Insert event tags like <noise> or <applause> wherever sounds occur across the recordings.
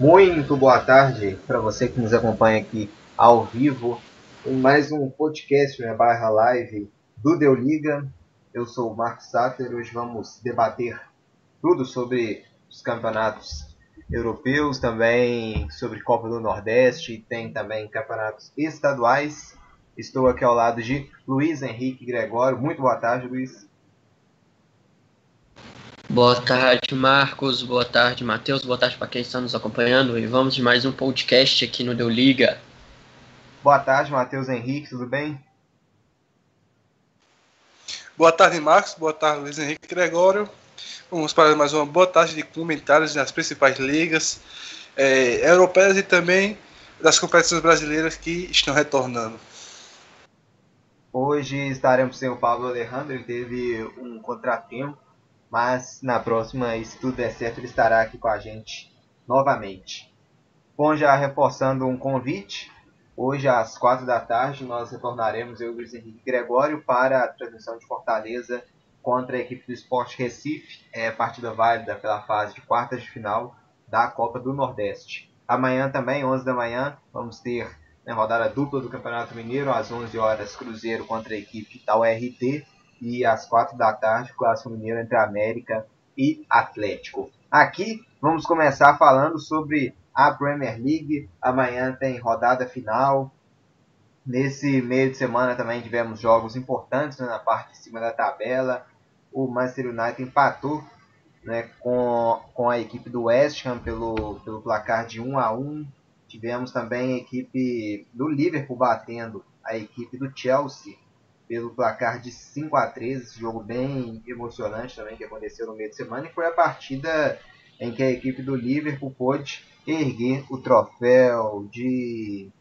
Muito boa tarde para você que nos acompanha aqui ao vivo em mais um podcast né, barra live do Deu Liga. Eu sou o Marcos Satter. Hoje vamos debater tudo sobre os campeonatos europeus, também sobre Copa do Nordeste, tem também campeonatos estaduais. Estou aqui ao lado de Luiz Henrique Gregório. Muito boa tarde, Luiz. Boa tarde, Marcos. Boa tarde, Matheus. Boa tarde para quem está nos acompanhando. E vamos de mais um podcast aqui no Deu Liga. Boa tarde, Matheus Henrique. Tudo bem? Boa tarde, Marcos. Boa tarde, Luiz Henrique Gregório. Vamos para mais uma boa tarde de comentários nas principais ligas é, europeias e também das competições brasileiras que estão retornando. Hoje estaremos sem o Pablo Alejandro, ele teve um contratempo mas na próxima, se tudo der certo, ele estará aqui com a gente novamente. Bom, já reforçando um convite, hoje às quatro da tarde nós retornaremos, eu e o Luiz Henrique Gregório, para a transmissão de Fortaleza contra a equipe do Esporte Recife, é partida válida pela fase de quartas de final da Copa do Nordeste. Amanhã também, 11 da manhã, vamos ter né, rodada dupla do Campeonato Mineiro, às 11 horas, Cruzeiro contra a equipe da URT e às quatro da tarde, Clássico Mineiro entre América e Atlético. Aqui vamos começar falando sobre a Premier League. Amanhã tem rodada final. Nesse meio de semana também tivemos jogos importantes né, na parte de cima da tabela. O Manchester United empatou né, com, com a equipe do West Ham pelo, pelo placar de 1 a 1. Tivemos também a equipe do Liverpool batendo a equipe do Chelsea pelo placar de 5 a 3 esse jogo bem emocionante também que aconteceu no meio de semana e foi a partida em que a equipe do Liverpool pôde erguer o troféu de,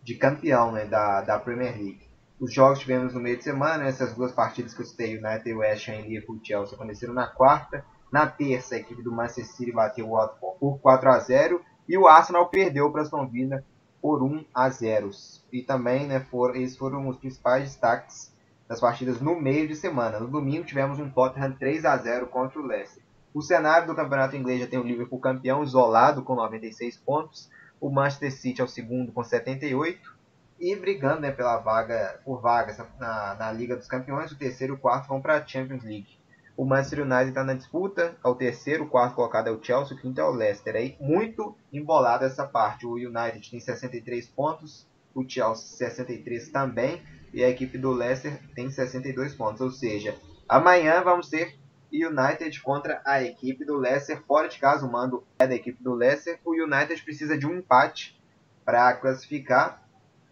de campeão né, da, da Premier League. Os jogos tivemos no meio de semana, essas duas partidas que eu citei, United West Ham e Liverpool Chelsea aconteceram na quarta. Na terça, a equipe do Manchester City bateu o Watford por 4 a 0 e o Arsenal perdeu para Aston Villa por 1 a 0. E também, né, foram, esses foram os principais destaques das partidas no meio de semana. No domingo tivemos um Tottenham 3 a 0 contra o Leicester. O cenário do campeonato inglês já tem o Liverpool campeão isolado com 96 pontos, o Manchester City é o segundo com 78 e brigando né, pela vaga por vagas na, na Liga dos Campeões, o terceiro e o quarto vão para a Champions League. O Manchester United está na disputa, é o terceiro, o quarto colocado é o Chelsea, o quinto é o Leicester. Aí muito embolada essa parte. O United tem 63 pontos, o Chelsea 63 também e a equipe do Leicester tem 62 pontos. Ou seja, amanhã vamos ter United contra a equipe do Leicester fora de casa. O mando é da equipe do Leicester. O United precisa de um empate para classificar.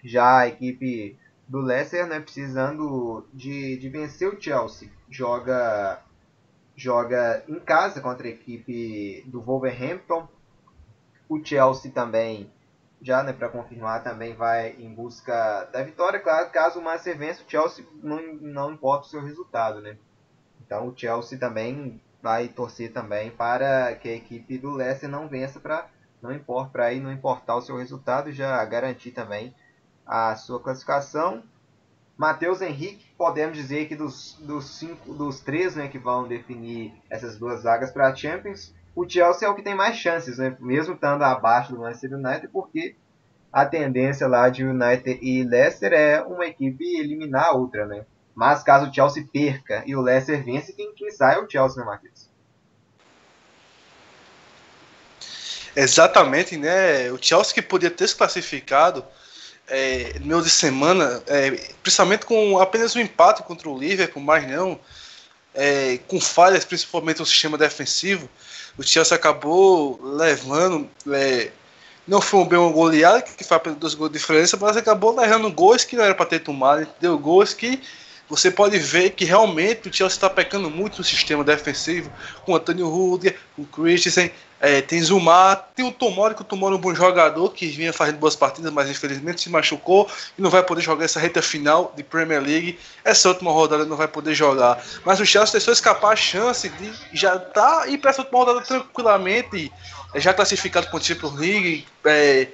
Já a equipe do Leicester, né, precisando de, de vencer o Chelsea. Joga joga em casa contra a equipe do Wolverhampton. O Chelsea também já, né, para confirmar, também vai em busca da vitória. Claro, caso o Manchester vença, o Chelsea não, não importa o seu resultado, né? Então o Chelsea também vai torcer também para que a equipe do Leicester não vença para não importa para aí não importar o seu resultado, já garantir também a sua classificação. Matheus Henrique, podemos dizer que dos, dos cinco, dos três, né, que vão definir essas duas vagas para a Champions, o Chelsea é o que tem mais chances, né? mesmo estando abaixo do Manchester United, porque a tendência lá de United e Leicester é uma equipe eliminar a outra, né? Mas caso o Chelsea perca e o Leicester vence, quem, quem sai é o Chelsea, né, Marquinhos? Exatamente, né? O Chelsea que podia ter se classificado é, no meio de semana, é, principalmente com apenas um empate contra o Liverpool, mas não é, com falhas, principalmente no sistema defensivo, o Chelsea acabou levando. É, não foi um bem um goleado, que foi apenas dois gols de diferença, mas acabou levando gols que não era para ter tomado. Deu gols que você pode ver que realmente o Chelsea está pecando muito no sistema defensivo, com o Antônio com o Christensen, é, tem Zumar, tem o Tomori, que o Tomori é um bom jogador, que vinha fazendo boas partidas, mas infelizmente se machucou e não vai poder jogar essa reta final de Premier League. Essa última rodada não vai poder jogar. Mas o Chelsea deixou escapar a chance de já estar tá, para essa última rodada tranquilamente, já classificado para o Champions League, é,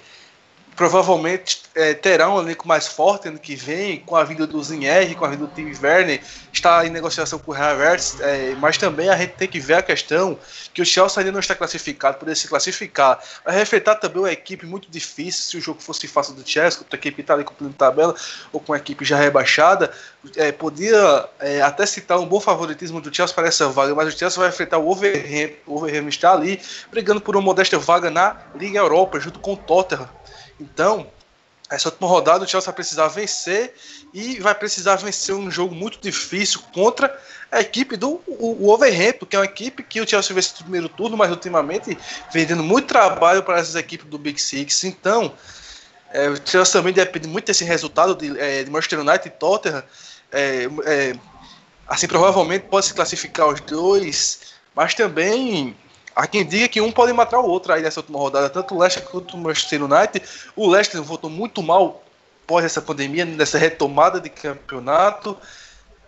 provavelmente é, terá um elenco mais forte ano que vem, com a vinda do Zinher, com a vinda do Tim Werner, está em negociação com o Havertz, é, mas também a gente tem que ver a questão que o Chelsea ainda não está classificado, poder se classificar. Vai refletir também uma equipe muito difícil, se o jogo fosse fácil do Chelsea, a equipe está ali cumprindo tabela, ou com a equipe já rebaixada, é, podia é, até citar um bom favoritismo do Chelsea para essa vaga, mas o Chelsea vai enfrentar o Overham, o Overham está ali, brigando por uma modesta vaga na Liga Europa, junto com o Tottenham, então, essa última rodada o Chelsea vai precisar vencer e vai precisar vencer um jogo muito difícil contra a equipe do o, Overhampton, que é uma equipe que o Chelsea venceu no primeiro turno, mas ultimamente vem dando muito trabalho para essas equipes do Big Six. Então, é, o Chelsea também depende muito desse resultado de, é, de Manchester United e Tottenham. É, é assim, provavelmente pode se classificar os dois, mas também Há quem diga que um pode matar o outro aí nessa última rodada, tanto o Leicester quanto o Manchester United. O Leicester voltou muito mal após essa pandemia, nessa retomada de campeonato.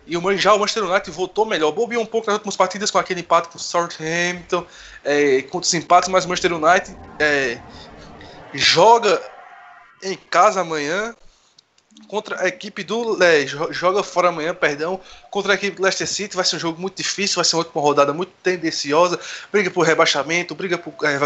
E o, já o Manchester United voltou melhor. Bobeou um pouco nas últimas partidas com aquele empate com o Southampton, é, com os empates, mas o Manchester United é, joga em casa amanhã contra a equipe do é, joga fora amanhã, perdão, contra a equipe do Leicester City, vai ser um jogo muito difícil, vai ser uma última rodada muito tendenciosa, briga por rebaixamento, briga por é,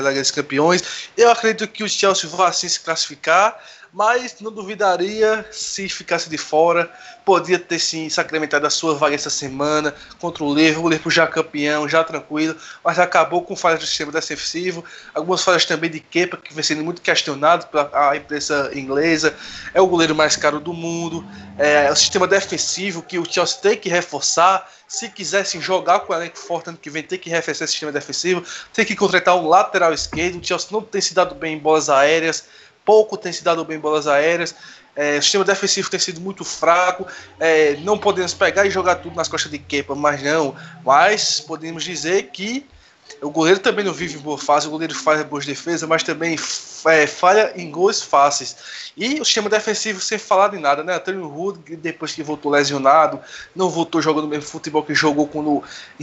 Liga dos Campeões. Eu acredito que o Chelsea vai assim se classificar mas não duvidaria se ficasse de fora. Podia ter sim sacramentado a sua vaga essa semana contra o Liverpool, o Liverpool já campeão, já tranquilo, mas acabou com falhas do sistema defensivo, algumas falhas também de Kepa, que vem sendo muito questionado pela imprensa inglesa. É o goleiro mais caro do mundo, é o sistema defensivo que o Chelsea tem que reforçar. Se quisessem jogar com o elenco forte ano que vem, tem que reforçar esse sistema defensivo, tem que contratar um lateral esquerdo. O Chelsea não tem se dado bem em bolas aéreas pouco tem se dado bem bolas aéreas. É, o sistema defensivo tem sido muito fraco. É, não podemos pegar e jogar tudo nas costas de Kepa, mas não. Mas podemos dizer que o goleiro também não vive boa fase, o goleiro faz boas defesas, mas também é, falha em gols fáceis. E o sistema defensivo sem falar de nada, né? Antônio Rude, depois que voltou lesionado, não voltou jogando o mesmo futebol que jogou quando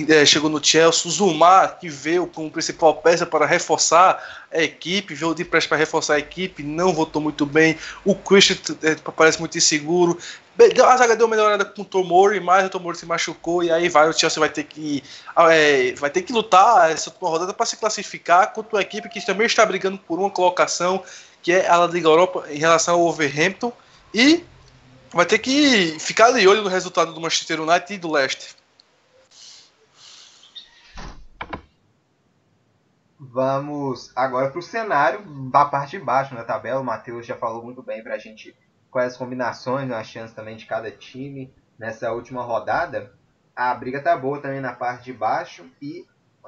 é, chegou no Chelsea. O Zumar, que veio como principal peça para reforçar a equipe, veio de pressa para reforçar a equipe, não voltou muito bem. O Christian é, parece muito inseguro. A zaga deu uma melhorada com o Tomori, mas o Tomori se machucou e aí vai o Chelsea vai ter que é, vai ter que lutar essa última rodada para se classificar contra uma equipe que também está brigando por uma colocação que é a Liga Europa em relação ao Wolverhampton e vai ter que ficar de olho no resultado do Manchester United e do Leicester. Vamos agora para o cenário da parte de baixo na tabela. O Matheus já falou muito bem para a gente quais combinações, as chances também de cada time nessa última rodada. A briga tá boa também na parte de baixo e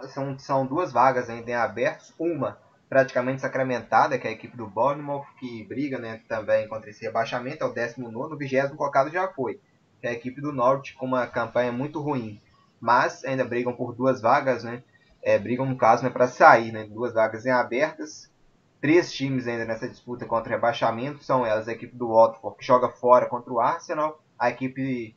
são, são duas vagas ainda em abertos. Uma praticamente sacramentada, que é a equipe do Bournemouth, que briga né, também contra esse rebaixamento, é o 19 o 20 colocado já foi, que é a equipe do Norte com uma campanha muito ruim. Mas ainda brigam por duas vagas, né? É, brigam no caso né, para sair, né? Duas vagas em abertas três times ainda nessa disputa contra o rebaixamento. São elas a equipe do Watford, que joga fora contra o Arsenal, a equipe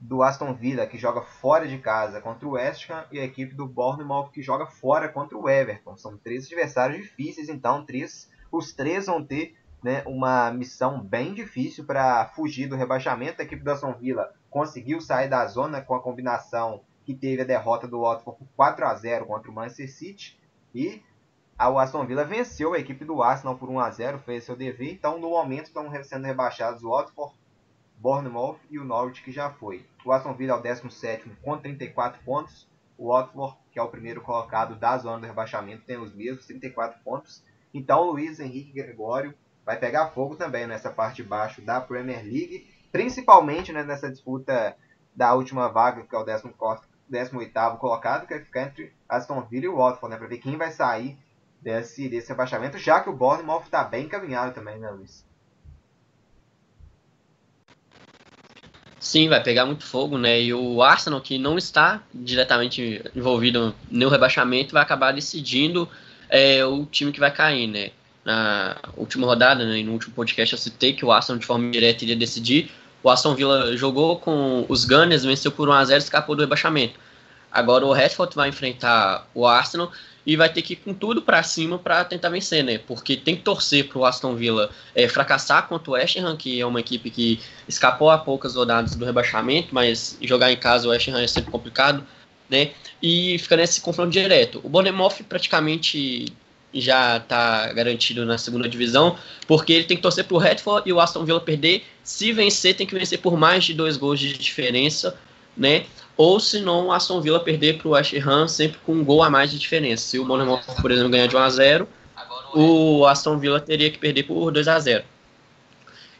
do Aston Villa, que joga fora de casa contra o West Ham, e a equipe do Bournemouth, que joga fora contra o Everton. São três adversários difíceis, então três, os três vão ter né, uma missão bem difícil para fugir do rebaixamento. A equipe do Aston Villa conseguiu sair da zona com a combinação que teve a derrota do Watford por 4 a 0 contra o Manchester City. E o Aston Villa venceu a equipe do Arsenal por 1 a 0 fez seu dever. Então, no momento, estão sendo rebaixados o Watford, Bournemouth e o Norwich, que já foi. O Aston Villa é o 17 com 34 pontos. O Watford, que é o primeiro colocado da zona do rebaixamento, tem os mesmos 34 pontos. Então, o Luiz Henrique Gregório vai pegar fogo também nessa parte de baixo da Premier League, principalmente né, nessa disputa da última vaga, que é o 18º colocado, que vai ficar entre Aston Villa e o Watford, né, para ver quem vai sair desse, desse rebaixamento, já que o Bournemouth está bem encaminhado também, né, Luiz? Sim, vai pegar muito fogo, né? E o Arsenal, que não está diretamente envolvido no rebaixamento, vai acabar decidindo é, o time que vai cair, né? Na última rodada, né, no último podcast, eu citei que o Arsenal de forma direta iria decidir. O Aston Villa jogou com os Gunners, venceu por 1x0 e escapou do rebaixamento. Agora o Rashford vai enfrentar o Arsenal e vai ter que ir com tudo para cima para tentar vencer, né? Porque tem que torcer para o Aston Villa é, fracassar contra o West Ham, que é uma equipe que escapou a poucas rodadas do rebaixamento, mas jogar em casa o West Ham é sempre complicado, né? E fica nesse confronto direto. O Bournemouth praticamente já está garantido na segunda divisão, porque ele tem que torcer para o Redford e o Aston Villa perder. Se vencer, tem que vencer por mais de dois gols de diferença, né? Ou se não, Aston Villa perder para o West Ham sempre com um gol a mais de diferença. Se o Bournemouth, por exemplo, ganhar de 1 a 0, o Aston Villa teria que perder por 2 a 0.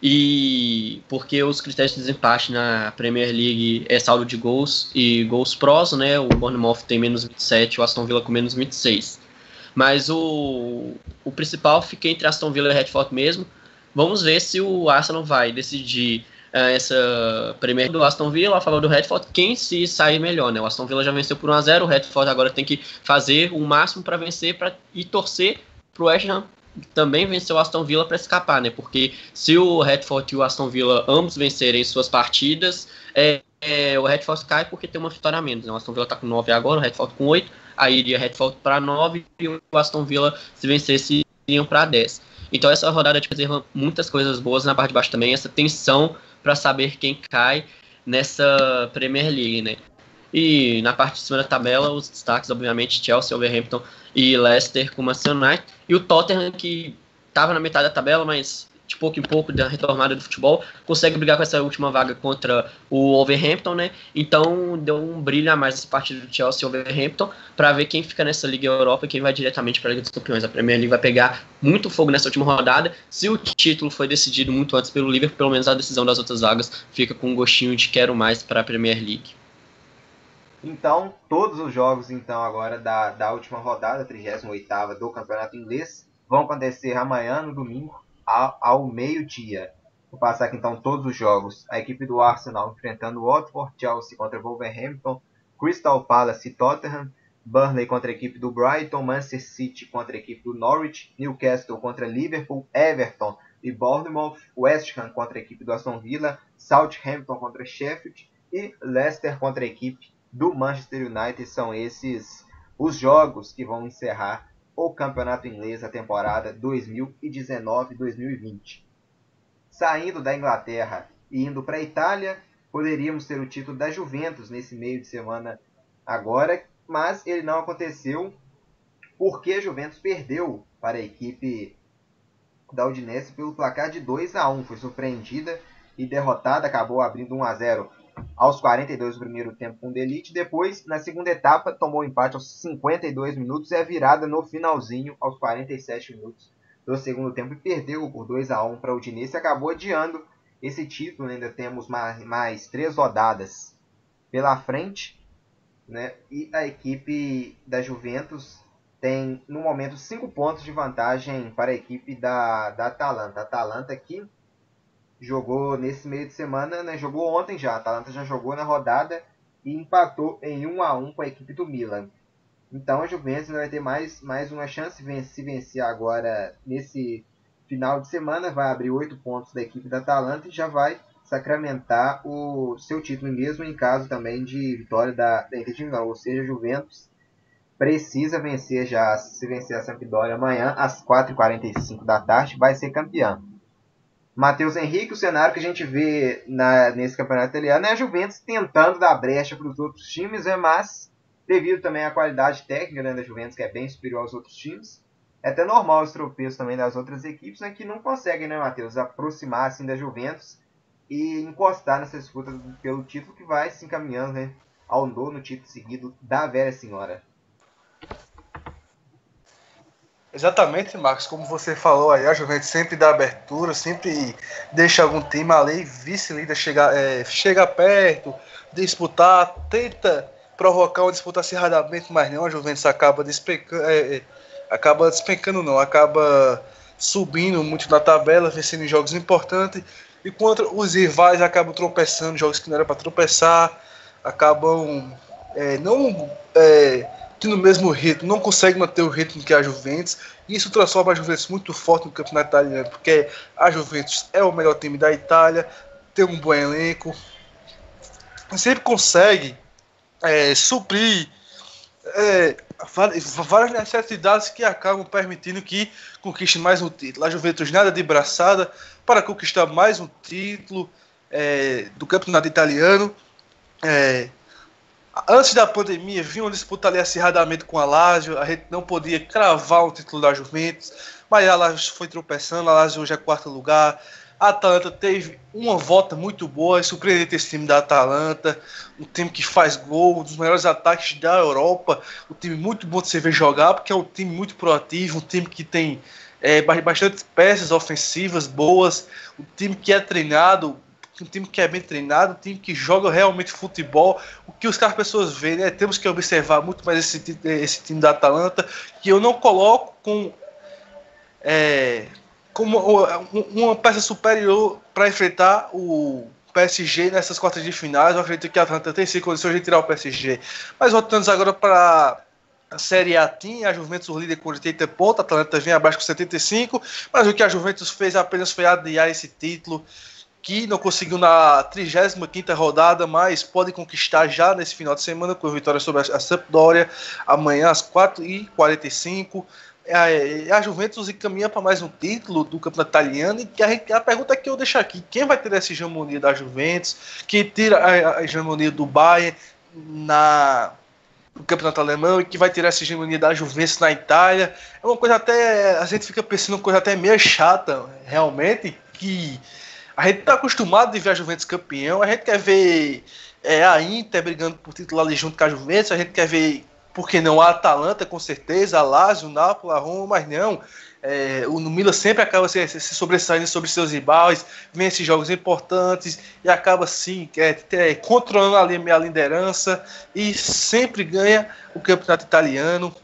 E porque os critérios de desempate na Premier League é saldo de gols e gols prós, né? O Bournemouth tem menos 27, o Aston Villa com menos 26. Mas o, o principal fica entre Aston Villa e Redford mesmo. Vamos ver se o Arsenal vai decidir essa Premier do Aston Villa a favor do Redford, quem se sair melhor, né? O Aston Villa já venceu por 1 a 0 o Redford agora tem que fazer o máximo para vencer pra, e torcer pro West Ham também vencer o Aston Villa para escapar, né? Porque se o Redford e o Aston Villa ambos vencerem suas partidas, é, é, o Redford cai porque tem uma vitória a menos. Né? O Aston Villa está com 9 agora, o Redford com 8 aí iria Redford para 9 e o Aston Villa, se vencesse, iriam para 10. Então essa rodada de fazer muitas coisas boas na parte de baixo também, essa tensão para saber quem cai nessa Premier League, né? E na parte de cima da tabela, os destaques, obviamente, Chelsea, Wolverhampton e Leicester com o Manchester United. E o Tottenham, que estava na metade da tabela, mas de pouco em pouco da retomada do futebol, consegue brigar com essa última vaga contra o Wolverhampton, né? Então deu um brilho a mais essa partida do Chelsea e Wolverhampton para ver quem fica nessa Liga Europa e quem vai diretamente para a Liga dos Campeões. A Premier League vai pegar muito fogo nessa última rodada. Se o título foi decidido muito antes pelo Liverpool, pelo menos a decisão das outras vagas fica com um gostinho de quero mais para a Premier League. Então, todos os jogos então agora da, da última rodada, 38ª do Campeonato Inglês, vão acontecer amanhã, no domingo, ao, meio-dia. Vou passar aqui então todos os jogos. A equipe do Arsenal enfrentando o Watford, Chelsea contra Wolverhampton, Crystal Palace e Tottenham, Burnley contra a equipe do Brighton, Manchester City contra a equipe do Norwich, Newcastle contra Liverpool, Everton e Bournemouth, West Ham contra a equipe do Aston Villa, Southampton contra Sheffield e Leicester contra a equipe do Manchester United. São esses os jogos que vão encerrar o Campeonato Inglês da temporada 2019-2020. Saindo da Inglaterra e indo para a Itália, poderíamos ter o título da Juventus nesse meio de semana agora, mas ele não aconteceu porque a Juventus perdeu para a equipe da Udinese pelo placar de 2 a 1. Foi surpreendida e derrotada, acabou abrindo 1 a 0 aos 42 do primeiro tempo com o Delite. Depois, na segunda etapa, tomou empate aos 52 minutos e a virada no finalzinho aos 47 minutos do segundo tempo e perdeu por 2 a 1 para o Udinese acabou adiando esse título. Ainda temos mais, mais três rodadas pela frente. Né? E a equipe da Juventus tem, no momento, cinco pontos de vantagem para a equipe da, da Atalanta. A Atalanta que jogou nesse meio de semana, né? Jogou ontem já. A Atalanta já jogou na rodada e empatou em 1 a 1 com a equipe do Milan. Então a Juventus vai ter mais, mais uma chance se vencer agora nesse final de semana. Vai abrir 8 pontos da equipe da Atalanta e já vai sacramentar o seu título mesmo em caso também de vitória da, da Inter de Milão. Ou seja, a Juventus precisa vencer já, se vencer a Sampdoria amanhã às 4h45 da tarde, vai ser campeão. Matheus Henrique, o cenário que a gente vê na, nesse campeonato italiano é a Juventus tentando dar brecha para os outros times, né? mas devido também à qualidade técnica né, da Juventus, que é bem superior aos outros times, é até normal os tropeços também das outras equipes, né, que não conseguem, né, Matheus, aproximar assim, da Juventus e encostar nessa disputa pelo título que vai se encaminhando né, ao nono título seguido da velha senhora. Exatamente, Marcos, como você falou aí, a Juventus sempre dá abertura, sempre deixa algum time ali, vice-líder chegar, é, chega perto, disputar, tenta provocar uma disputa acirradamente, mas não, a Juventus acaba despencando, é, é, acaba despencando não, acaba subindo muito na tabela, vencendo em jogos importantes, enquanto os rivais acabam tropeçando, jogos que não era para tropeçar, acabam é, não é, no mesmo ritmo, não consegue manter o ritmo que a Juventus. E isso transforma a Juventus muito forte no campeonato italiano, porque a Juventus é o melhor time da Itália, tem um bom elenco, sempre consegue é, suprir é, várias necessidades que acabam permitindo que conquiste mais um título. A Juventus nada de braçada para conquistar mais um título é, do campeonato italiano. É, antes da pandemia, vinha uma disputa ali acirradamente com a Lazio, a gente não podia cravar o título da Juventus, mas a Lazio foi tropeçando, a Lazio hoje é quarto lugar, a Atalanta teve uma volta muito boa, é surpreendente esse time da Atalanta, um time que faz gol, um dos melhores ataques da Europa, um time muito bom de se ver jogar, porque é um time muito proativo, um time que tem é, bastante peças ofensivas boas, um time que é treinado, um time que é bem treinado, um time que joga realmente futebol. O que os caras pessoas veem, né? Temos que observar muito mais esse, esse time da Atalanta, que eu não coloco com é, como uma peça superior para enfrentar o PSG nessas quartas de finais. Eu acredito que a Atlanta tem sim condições de tirar o PSG. Mas voltando agora para a Série A Team, a Juventus líder com 80 pontos, a Atlanta vem abaixo com 75, mas o que a Juventus fez apenas foi adiar esse título que não conseguiu na 35ª rodada, mas pode conquistar já nesse final de semana com a vitória sobre a Sampdoria amanhã às 4h45 a, a Juventus encaminha para mais um título do campeonato italiano e a, pergunta que eu deixo aqui, quem vai ter essa hegemonia da Juventus, que tira a, a hegemonia do Bayern na no campeonato alemão e que vai tirar essa hegemonia da Juventus na Itália, é uma coisa até, a gente fica pensando uma coisa até meio chata, realmente, que a gente está acostumado de ver a Juventus campeão, a gente quer ver é, a Inter brigando por título ali junto com a Juventus, a gente quer ver porque não a Atalanta, com certeza, a Lazio, o Napoli, a Roma, mas não. É, o Milan sempre acaba se, se, sobressaindo sobre seus rivais, vence jogos importantes e acaba assim é, é, controlando ali a liderança e sempre ganha o campeonato italiano.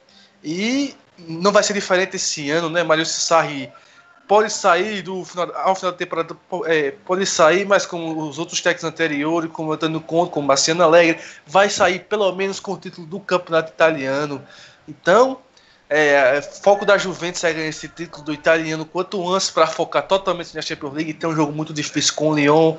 E não vai ser diferente esse ano, né? Mário Sarri pode sair do final, ao final da temporada, é, pode sair, mas como os outros técnicos anteriores, como Antônio Conte, como Marciano Alegre, vai sair pelo menos com o título do campeonato italiano. Então, é, foco da Juventus é ganhar esse título do italiano quanto antes para focar totalmente na Champions League. Tem um jogo muito difícil com o Lyon.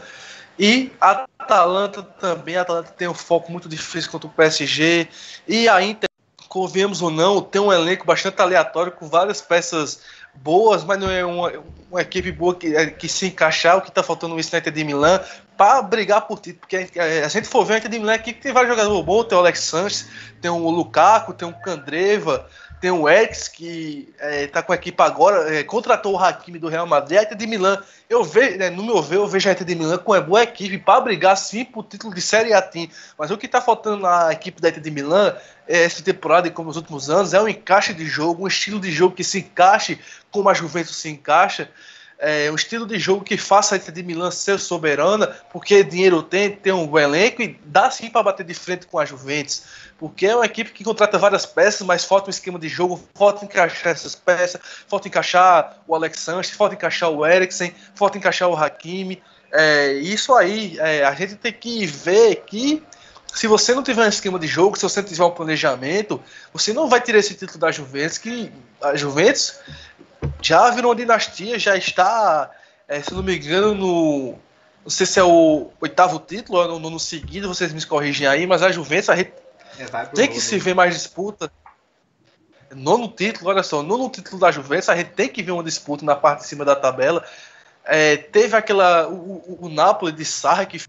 E a Atalanta também, a Atalanta tem um foco muito difícil contra o PSG. E a Inter, convenhamos ou não, tem um elenco bastante aleatório com várias peças boas, mas não é uma, uma equipe boa que, é, que se encaixar. O que está faltando no Inter de Milan para brigar por título. Porque a, gente for ver, a Inter de Milan aqui tem vários jogadores bons. Tem o Alex Sanches, tem o Lukaku, tem o Candreva, tem o Ex, que está é, com a equipe agora, é, contratou o Hakimi do Real Madrid. A Inter de Milan, eu vejo, né, no meu ver, eu vejo a Inter de Milan com uma boa equipe para brigar sim por título de Série A. Mas o que está faltando na equipe da Inter de Milan, é, essa temporada e como nos últimos anos, é um encaixe de jogo, um estilo de jogo que se encaixe como a Juventus se encaixa. É, um estilo de jogo que faça a Inter de Milan ser soberana, porque dinheiro tem, tem um bom elenco e dá sim para bater de frente com a Juventus porque é uma equipe que contrata várias peças, mas falta um esquema de jogo, falta encaixar essas peças, falta encaixar o Alex Sanches, falta encaixar o Eriksen, falta encaixar o Hakimi. É, isso aí, é, a gente tem que ver que se você não tiver um esquema de jogo, se você não tiver um planejamento, você não vai tirar esse título da Juventus, que a Juventus já virou uma dinastia, já está, é, se não me engano, no. Não sei se é o oitavo título ou no, no seguido, vocês me corrigem aí, mas a Juventus, a gente é, tem que se ver mais disputa. Nono título, olha só, nono título da Juventus, a gente tem que ver uma disputa na parte de cima da tabela. É, teve aquela. O, o, o Napoli de Sarra que,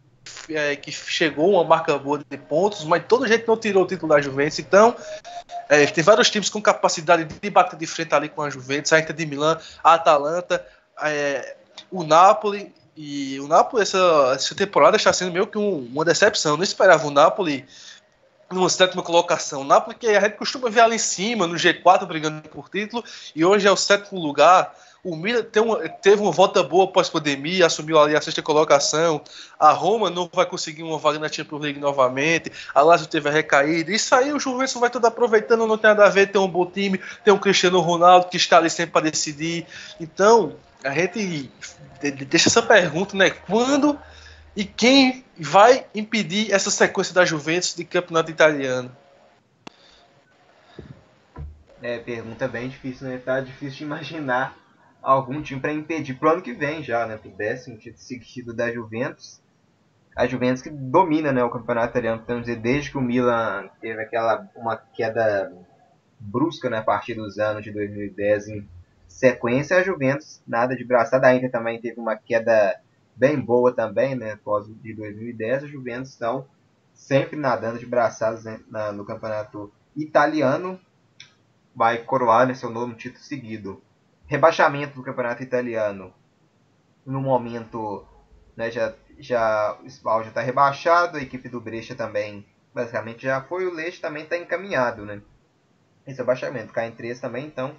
é, que chegou uma marca boa de pontos, mas todo jeito não tirou o título da Juventus. Então, é, tem vários times com capacidade de bater de frente ali com a Juventus, a Inter de Milão, a Atalanta, é, o Napoli. E o Napoli, essa, essa temporada está sendo meio que um, uma decepção. Eu não esperava o Napoli numa sétima colocação. Napoli que a gente costuma ver lá em cima, no G4 brigando por título, e hoje é o sétimo lugar. O Milan uma, teve uma volta boa pós-pandemia, assumiu ali a sexta colocação. A Roma não vai conseguir uma vaga na Champions League novamente. A Lazio teve a recaída. Isso aí o Juventus vai tudo aproveitando, não tem nada a ver. Tem um bom time, tem um Cristiano Ronaldo que está ali sempre para decidir. Então, a gente deixa essa pergunta, né? Quando e quem vai impedir essa sequência da Juventus de campeonato italiano? É, pergunta bem difícil, né? Tá difícil de imaginar algum time para impedir pro ano que vem já, né? Pro décimo título seguido da Juventus. a Juventus que domina né, o campeonato italiano, podemos dizer, desde que o Milan teve aquela uma queda brusca né, a partir dos anos de 2010 em sequência, a Juventus nada de braçada, a Inter também teve uma queda bem boa também, né, após de 2010, a Juventus estão sempre nadando de braçadas né, no campeonato italiano, vai coroar né, seu novo título seguido. Rebaixamento do campeonato italiano, no momento né, já, já, o Spal já está rebaixado, a equipe do Brecha também basicamente já foi, o Leite também está encaminhado, né? Esse rebaixamento, cai em 3 também, então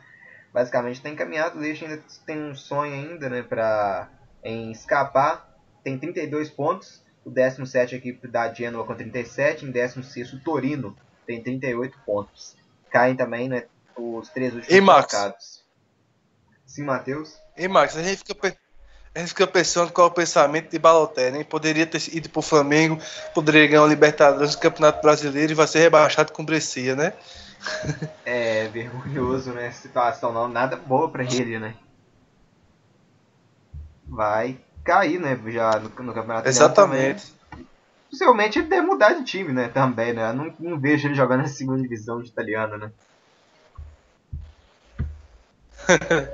basicamente está encaminhado, o Leite ainda tem um sonho ainda, né, para em escapar, tem 32 pontos, o 17 a equipe da Genoa com 37, em 16 o Torino tem 38 pontos. Caem também, né, os três últimos e Max? colocados. Sim, Matheus? E Max, a gente fica a gente fica pensando qual é o pensamento de Balotelli, hein? Poderia ter ido pro Flamengo, poderia ganhar o Libertadores, o Campeonato Brasileiro e vai ser rebaixado com Brescia, né? <laughs> É vergonhoso, né? Situação não, nada boa para ele, né? Vai cair, né? Já no, no Campeonato Exatamente. Possivelmente ele deve mudar de time, né? Também, né? Eu não, não vejo ele jogando na segunda divisão de italiano, né? <laughs>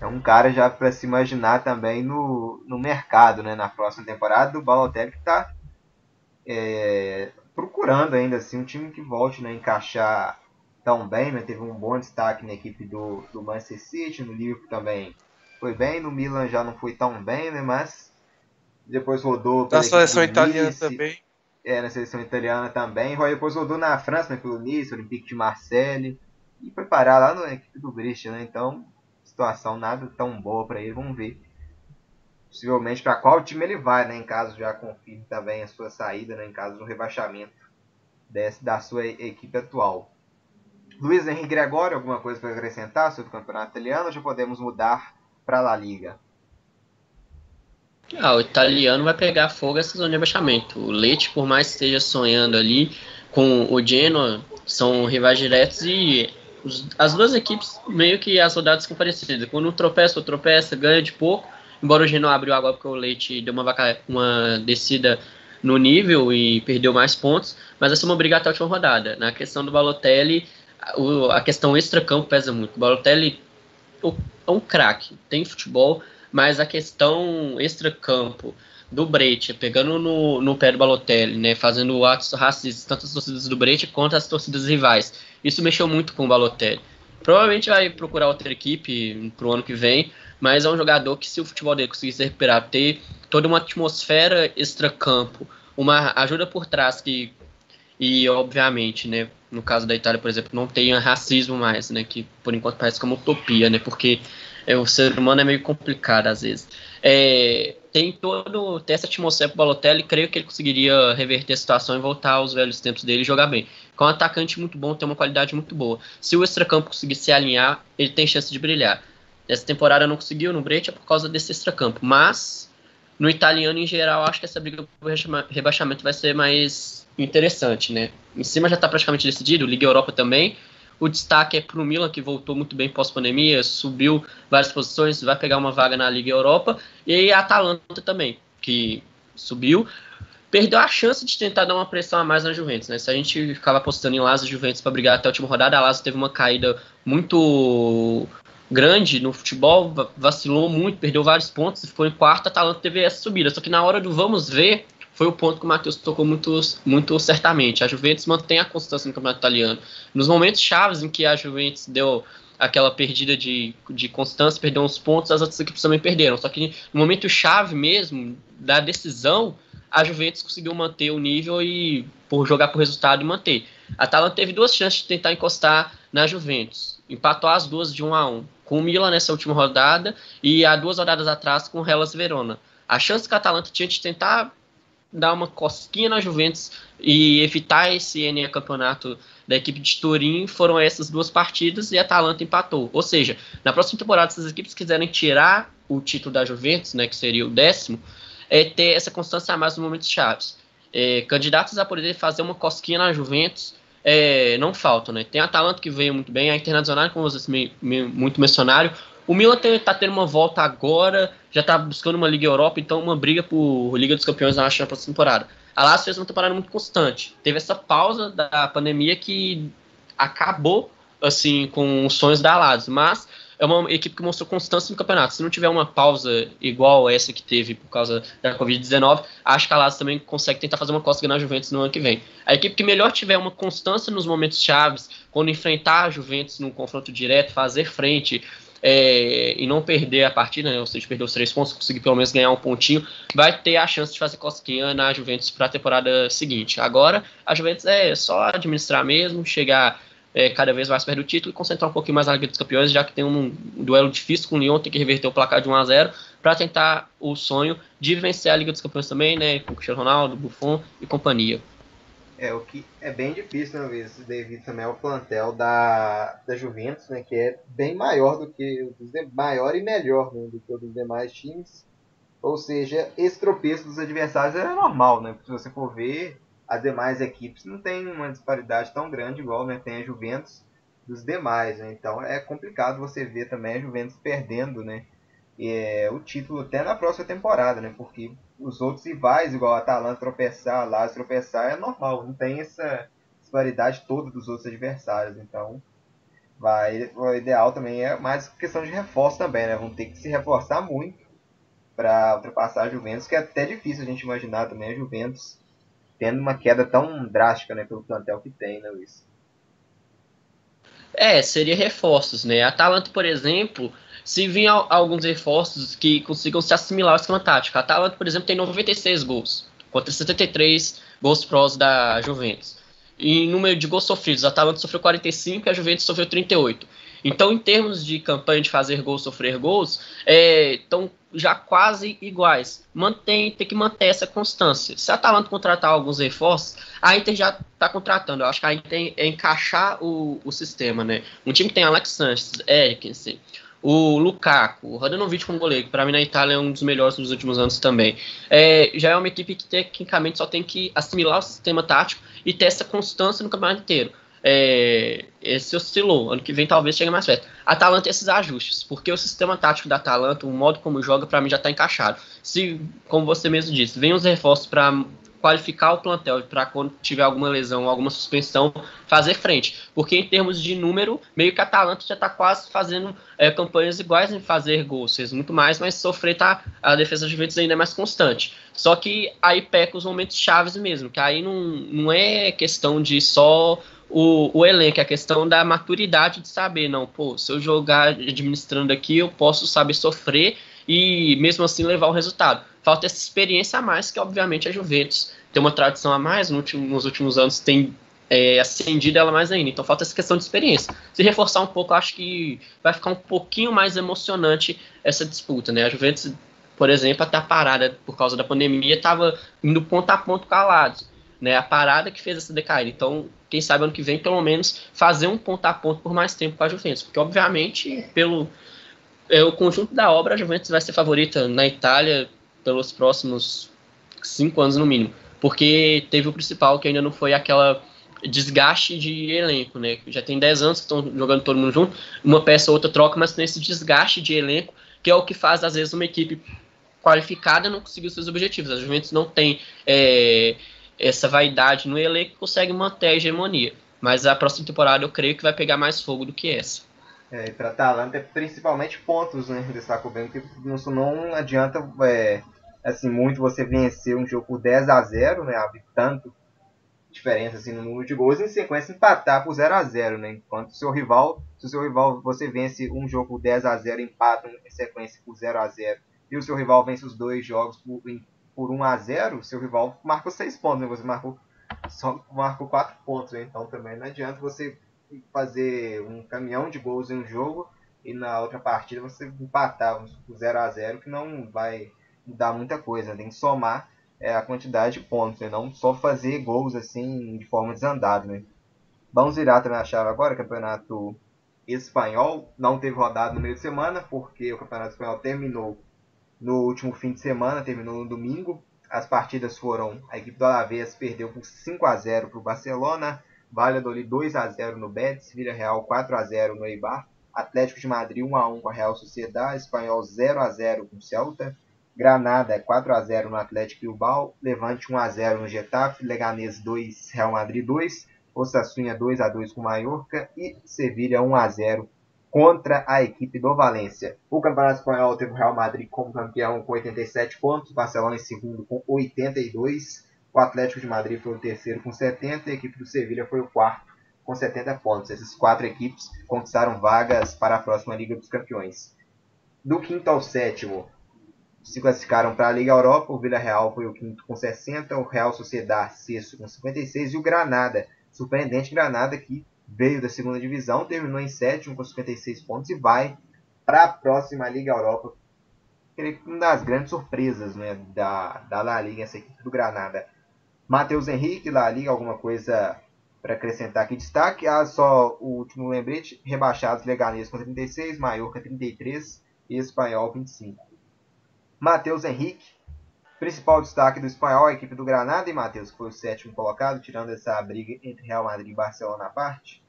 é um cara já para se imaginar também no, no mercado, né? Na próxima temporada do Balotelli que está é, procurando ainda assim um time que volte né, a encaixar tão bem, né? Teve um bom destaque na equipe do, do Manchester City, no Liverpool também foi bem, no Milan já não foi tão bem, né? Mas depois rodou na seleção italiana Nice, também. É, na seleção italiana também. Depois rodou na França, né, pelo Nice, Olympique de Marseille. E foi parar lá na equipe do Brescia, né? Então, situação nada tão boa para ele. Vamos ver. Possivelmente para qual time ele vai, né? Em caso já confirme também a sua saída, né? Em caso do rebaixamento desse, da sua equipe atual. Luiz Henrique Gregório, alguma coisa para acrescentar sobre o campeonato italiano já podemos mudar para La Liga? Ah, o italiano vai pegar fogo essa zona de rebaixamento. O Leite, por mais que esteja sonhando ali com o Genoa, são rivais diretos e os, as duas equipes meio que as rodadas são parecidas. Quando um tropeça, ou tropeça, ganha de pouco. Embora o Genoa abriu agora porque o Leite deu uma, vaca, uma descida no nível e perdeu mais pontos, mas essa é uma briga até a última rodada. Na questão do Balotelli, o, a questão extra-campo pesa muito. O Balotelli é um craque, tem futebol, mas a questão extra-campo do Brecht, pegando no, no pé do Balotelli, né, fazendo atos racistas, tanto as torcidas do Brecht quanto as torcidas rivais. Isso mexeu muito com o Balotelli. Provavelmente vai procurar outra equipe pro ano que vem, mas é um jogador que, se o futebol dele conseguir se recuperar, ter toda uma atmosfera extra-campo, uma ajuda por trás que e obviamente, né, no caso da Itália, por exemplo, não tenha racismo mais, né, que por enquanto parece como utopia, né, porque é, o ser humano é meio complicado às vezes. É, tem todo tem essa atmosfera pro Balotelli, creio que ele conseguiria reverter a situação e voltar aos velhos tempos dele e jogar bem. Com um atacante muito bom, tem uma qualidade muito boa. Se o extracampo conseguir se alinhar, ele tem chance de brilhar. Essa temporada não conseguiu no Breccia por causa desse extracampo, mas no italiano em geral, acho que essa briga por rebaixamento vai ser mais interessante, né? Em cima já está praticamente decidido, Liga Europa também. O destaque é para o Milan, que voltou muito bem pós-pandemia, subiu várias posições, vai pegar uma vaga na Liga Europa. E a Atalanta também, que subiu. Perdeu a chance de tentar dar uma pressão a mais na Juventus, né? Se a gente ficava apostando em Lazio e Juventus para brigar até a última rodada, a Lazio teve uma caída muito grande no futebol, vacilou muito, perdeu vários pontos ficou em quarto. A Atalanta teve essa subida. Só que na hora do vamos ver, foi o ponto que o Matheus tocou muito, muito certamente. A Juventus mantém a constância no campeonato italiano. Nos momentos chaves em que a Juventus deu aquela perdida de, de constância, perdeu uns pontos, as outras equipes também perderam. Só que no momento chave mesmo, da decisão, a Juventus conseguiu manter o nível e por jogar por resultado e manter. A Atalanta teve duas chances de tentar encostar na Juventus. Empatou as duas de 1 um a 1 um, com o Milan nessa última rodada e há duas rodadas atrás com o Hellas Verona. A chance que a Atalanta tinha de tentar dar uma cosquinha na Juventus e evitar esse N campeonato da equipe de Turim foram essas duas partidas e a Atalanta empatou. Ou seja, na próxima temporada, se as equipes quiserem tirar o título da Juventus, né, que seria o décimo, é ter essa constância a mais nos momentos chaves. É, candidatos a poder fazer uma cosquinha na Juventus é, não faltam, né? Tem a Atalanta que veio muito bem, a Internacional, como vocês me, muito mencionaram, O Milan está tendo uma volta agora, já está buscando uma Liga Europa, então uma briga por Liga dos Campeões na próxima temporada. A Lazio fez uma temporada muito constante. Teve essa pausa da pandemia que acabou assim com os sonhos da Lazio, mas é uma equipe que mostrou constância no campeonato. Se não tiver uma pausa igual essa que teve por causa da Covid-19, acho que a Lazio também consegue tentar fazer uma costa na Juventus no ano que vem. A equipe que melhor tiver uma constância nos momentos chaves, quando enfrentar a Juventus num confronto direto, fazer frente, é, e não perder a partida, né, ou seja, perder os três pontos, conseguir pelo menos ganhar um pontinho, vai ter a chance de fazer cosquinha na Juventus para a temporada seguinte. Agora, a Juventus é só administrar mesmo, chegar é, cada vez mais perto do título e concentrar um pouquinho mais na Liga dos Campeões, já que tem um, duelo difícil com o Lyon, tem que reverter o placar de 1 a 0 para tentar o sonho de vencer a Liga dos Campeões também, né, com o Cristiano Ronaldo, Buffon e companhia. É, o que é bem difícil, né, vezes, devido também ao plantel da, da Juventus, né, que é bem maior do que maior e melhor né, do que os demais times. Ou seja, esse tropeço dos adversários é normal, né? Se você for ver, as demais equipes não tem uma disparidade tão grande igual né, tem a Juventus dos demais. Né? Então é complicado você ver também a Juventus perdendo né, é, o título até na próxima temporada, né? porque os outros rivais, igual a Atalanta tropeçar, Lazio tropeçar, é normal, não tem essa disparidade toda dos outros adversários. Então, vai, o ideal também é mais questão de reforço também, né? Vão ter que se reforçar muito para ultrapassar a Juventus, que é até difícil a gente imaginar também a Juventus tendo uma queda tão drástica, né, pelo plantel que tem, né, Luiz? É, seria reforços, né? A Atalanta, por exemplo, se vir alguns reforços que consigam se assimilar ao esquema tático. A Atalanta, por exemplo, tem 96 gols, contra 73 gols prós da Juventus. E número de gols sofridos, a Atalanta sofreu 45 e a Juventus sofreu 38. Então, em termos de campanha de fazer gols, sofrer gols, estão é, já quase iguais. Mantém, tem que manter essa constância. Se a Atalanta contratar alguns reforços, a Inter já está contratando. Eu acho que a Inter é encaixar o, o sistema, né? Um time que tem Alex Sanches, Eriksen, o Lukaku, o Radanovic como goleiro, que para mim na Itália é um dos melhores dos últimos anos também. É, já é uma equipe que tecnicamente só tem que assimilar o sistema tático e ter essa constância no campeonato inteiro. É, esse oscilou. Ano que vem talvez chegue mais perto. Atalanta tem esses ajustes, porque o sistema tático da Atalanta, o modo como joga, para mim já está encaixado. Se, como você mesmo disse, vem os reforços para qualificar o plantel para quando tiver alguma lesão, alguma suspensão, fazer frente. Porque em termos de número, meio que a Atalanta já está quase fazendo é, campanhas iguais em fazer gols, fez muito mais, mas sofrer tá, a defesa da Juventus ainda é mais constante. Só que aí peca os momentos chaves mesmo, que aí não, não é questão de só o, o elenco, é a questão da maturidade de saber, não, pô, se eu jogar administrando aqui, eu posso saber sofrer e mesmo assim levar o resultado. Falta essa experiência a mais, que obviamente a Juventus tem uma tradição a mais, no último, nos últimos anos tem é, acendido ela mais ainda. Então falta essa questão de experiência. Se reforçar um pouco, acho que vai ficar um pouquinho mais emocionante essa disputa, né? A Juventus, por exemplo, até a parada por causa da pandemia, estava indo ponto a ponto calados. Né, a parada que fez essa decaída. Então, quem sabe ano que vem, pelo menos, fazer um ponto a ponto por mais tempo com a Juventus. Porque, obviamente, pelo é, o conjunto da obra, a Juventus vai ser favorita na Itália pelos próximos cinco anos no mínimo. Porque teve o principal, que ainda não foi aquela desgaste de elenco, né? Já tem 10 anos que estão jogando todo mundo junto, uma peça ou outra troca, mas tem esse desgaste de elenco, que é o que faz, às vezes, uma equipe qualificada não conseguir os seus objetivos. A Juventus não tem é, essa vaidade no elenco consegue manter a hegemonia. Mas a próxima temporada eu creio que vai pegar mais fogo do que essa. É, e para Atalanta é principalmente pontos, né? Destaco bem, porque não, não adianta é, assim, muito você vencer um jogo por 10 a 0 né? Abre tanto diferença assim, no número de gols e em sequência empatar por 0 a 0 né? Enquanto seu rival, se o seu rival você vence um jogo por 10 a 0 empata em sequência por 0 a 0 e o seu rival vence os dois jogos por, por 1 a 0 seu rival marcou 6 pontos, né? Você marcou, só marcou 4 pontos, né? Então também não adianta você fazer um caminhão de gols em um jogo e na outra partida você empatar por 0 a 0 que não vai mudar muita coisa, tem que somar é, a quantidade de pontos, né? não só fazer gols assim de forma desandada. Né? Vamos virar também a chave agora, campeonato espanhol, não teve rodada no meio de semana, porque o campeonato espanhol terminou no último fim de semana, terminou no domingo. As partidas foram: a equipe do Alavés perdeu por 5 a 0 para o Barcelona, Valladolid 2 a 0 no Betis, Vila Real 4 a 0 no Eibar, Atlético de Madrid 1 a 1 com a Real Sociedade, Espanhol 0 a 0 com o Celta, Granada 4 a 0 no Atlético Bilbao, Levante 1 a 0 no Getafe, Leganés 2, Real Madrid 2, Osasuna 2 a 2 com o Mallorca e Sevilha 1 a 0 contra a equipe do Valência. O Campeonato Espanhol teve o Real Madrid como campeão com 87 pontos, Barcelona em segundo com 82, o Atlético de Madrid foi o terceiro com 70 e a equipe do Sevilha foi o quarto com 70 pontos. Essas quatro equipes conquistaram vagas para a próxima Liga dos Campeões. Do quinto ao sétimo se classificaram para a Liga Europa. O Villarreal foi o quinto com 60, o Real Sociedade sexto com 56 e o Granada, surpreendente Granada que veio da segunda divisão, terminou em sétimo com 56 pontos e vai para a próxima Liga Europa. Uma das grandes surpresas né, da, da La Liga, essa equipe do Granada. Matheus Henrique, La Liga, alguma coisa para acrescentar aqui? Destaque, ah, só o último lembrete, rebaixados Leganês com 36, Maiorca 33 e Espanhol 25. Matheus Henrique, principal destaque do Espanhol, a equipe do Granada, e Matheus, que foi o sétimo colocado, tirando essa briga entre Real Madrid e Barcelona à parte.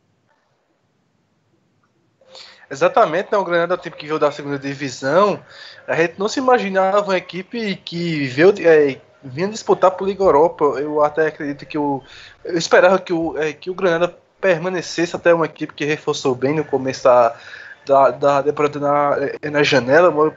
Exatamente, né? o Granada, o tempo que veio da segunda divisão, a gente não se imaginava uma equipe que veio, é, vinha disputar por Liga Europa. Eu até acredito que o. Eu esperava que o, é, que o Granada permanecesse até uma equipe que reforçou bem no começo da, da, da temporada na, é, na janela. Mas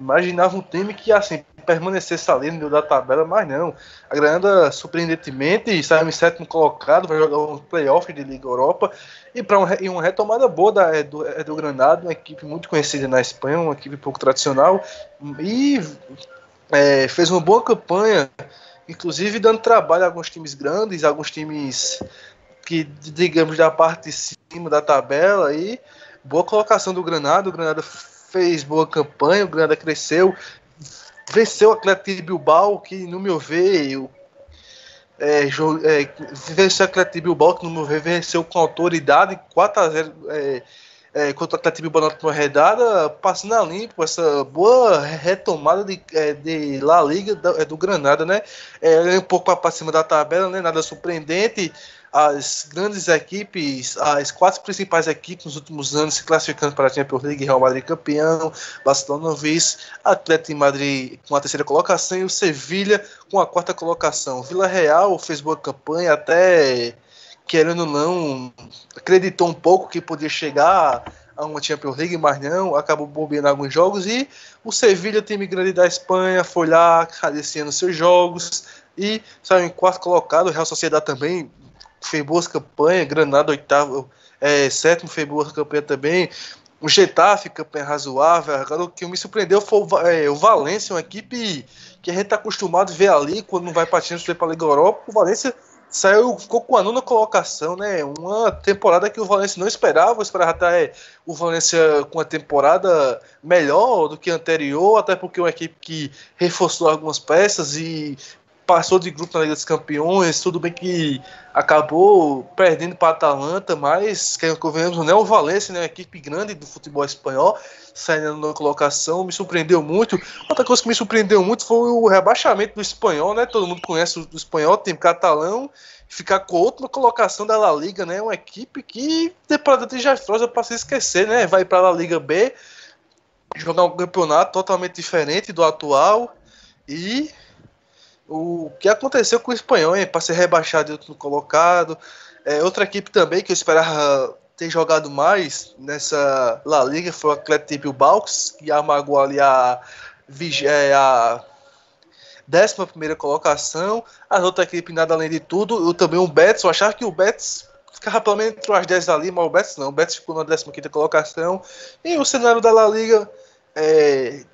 imaginava um time que assim permanecesse ali no meio da tabela, mas não. A Granada, surpreendentemente, saiu em sétimo colocado, vai jogar um playoff de Liga Europa. E para um, uma retomada boa da, do, do Granada, uma equipe muito conhecida na Espanha, uma equipe pouco tradicional. E é, fez uma boa campanha, inclusive dando trabalho a alguns times grandes, alguns times que, digamos, da parte de cima da tabela. E boa colocação do Granada. O Granada fez boa campanha, o Granada cresceu, venceu o Atlético Bilbao, que no meu ver, é, é, venceu o Atlético Bilbao, que no meu ver venceu com autoridade, 4 a 0 é, contra o Atlético Bilbao na última redada, passando a limpo essa boa retomada de, é, de La Liga do, é, do Granada, né? É, um pouco para cima da tabela, né? Nada surpreendente. As grandes equipes, as quatro principais equipes nos últimos anos se classificando para a Champions League, Real Madrid campeão, Barcelona vice, Atlético Madrid com a terceira colocação e o Sevilha com a quarta colocação. Vila Real fez boa campanha até querendo ou não, acreditou um pouco que podia chegar a uma Champions League, mas não, acabou bobeando alguns jogos e o Sevilha, time grande da Espanha, foi lá cadeciando seus jogos e saiu em quarto colocado, o Real Sociedade também fez boas campanhas, Granada oitavo, é, sétimo fez boas campanhas também, o Getafe, campanha razoável. Agora, o que me surpreendeu foi o, é, Valência, uma equipe que a gente está acostumado a ver ali quando não vai para para a Liga Europa. O Valência saiu, ficou com a nona colocação, né? Uma temporada que o Valência não esperava, esperava até o Valência com a temporada melhor do que a anterior, até porque é uma equipe que reforçou algumas peças e passou de grupo na Liga dos Campeões, tudo bem que acabou perdendo para a Atalanta, mas que convenhamos, não é o Valência, né, uma equipe grande do futebol espanhol, saindo na colocação, me surpreendeu muito. Outra coisa que me surpreendeu muito foi o rebaixamento do espanhol, né? Todo mundo conhece o espanhol, tem catalão, ficar com a última colocação da La Liga, né? Uma equipe que temporada desastrosa para se esquecer, né? Vai para a La Liga B, jogar um campeonato totalmente diferente do atual e o que aconteceu com o espanhol, hein? Para ser rebaixado e outro colocado. É, outra equipe também que eu esperava ter jogado mais nessa La Liga foi o Atlético Bilbao, que amagou ali a, é, a décima primeira colocação. As outras equipes, nada além de tudo. Eu também o Betis, eu achava que o Betis ficava pelo menos entre as 10 ali, mas o Betis não. O Betis ficou na 15 quinta colocação. E o cenário da La Liga é,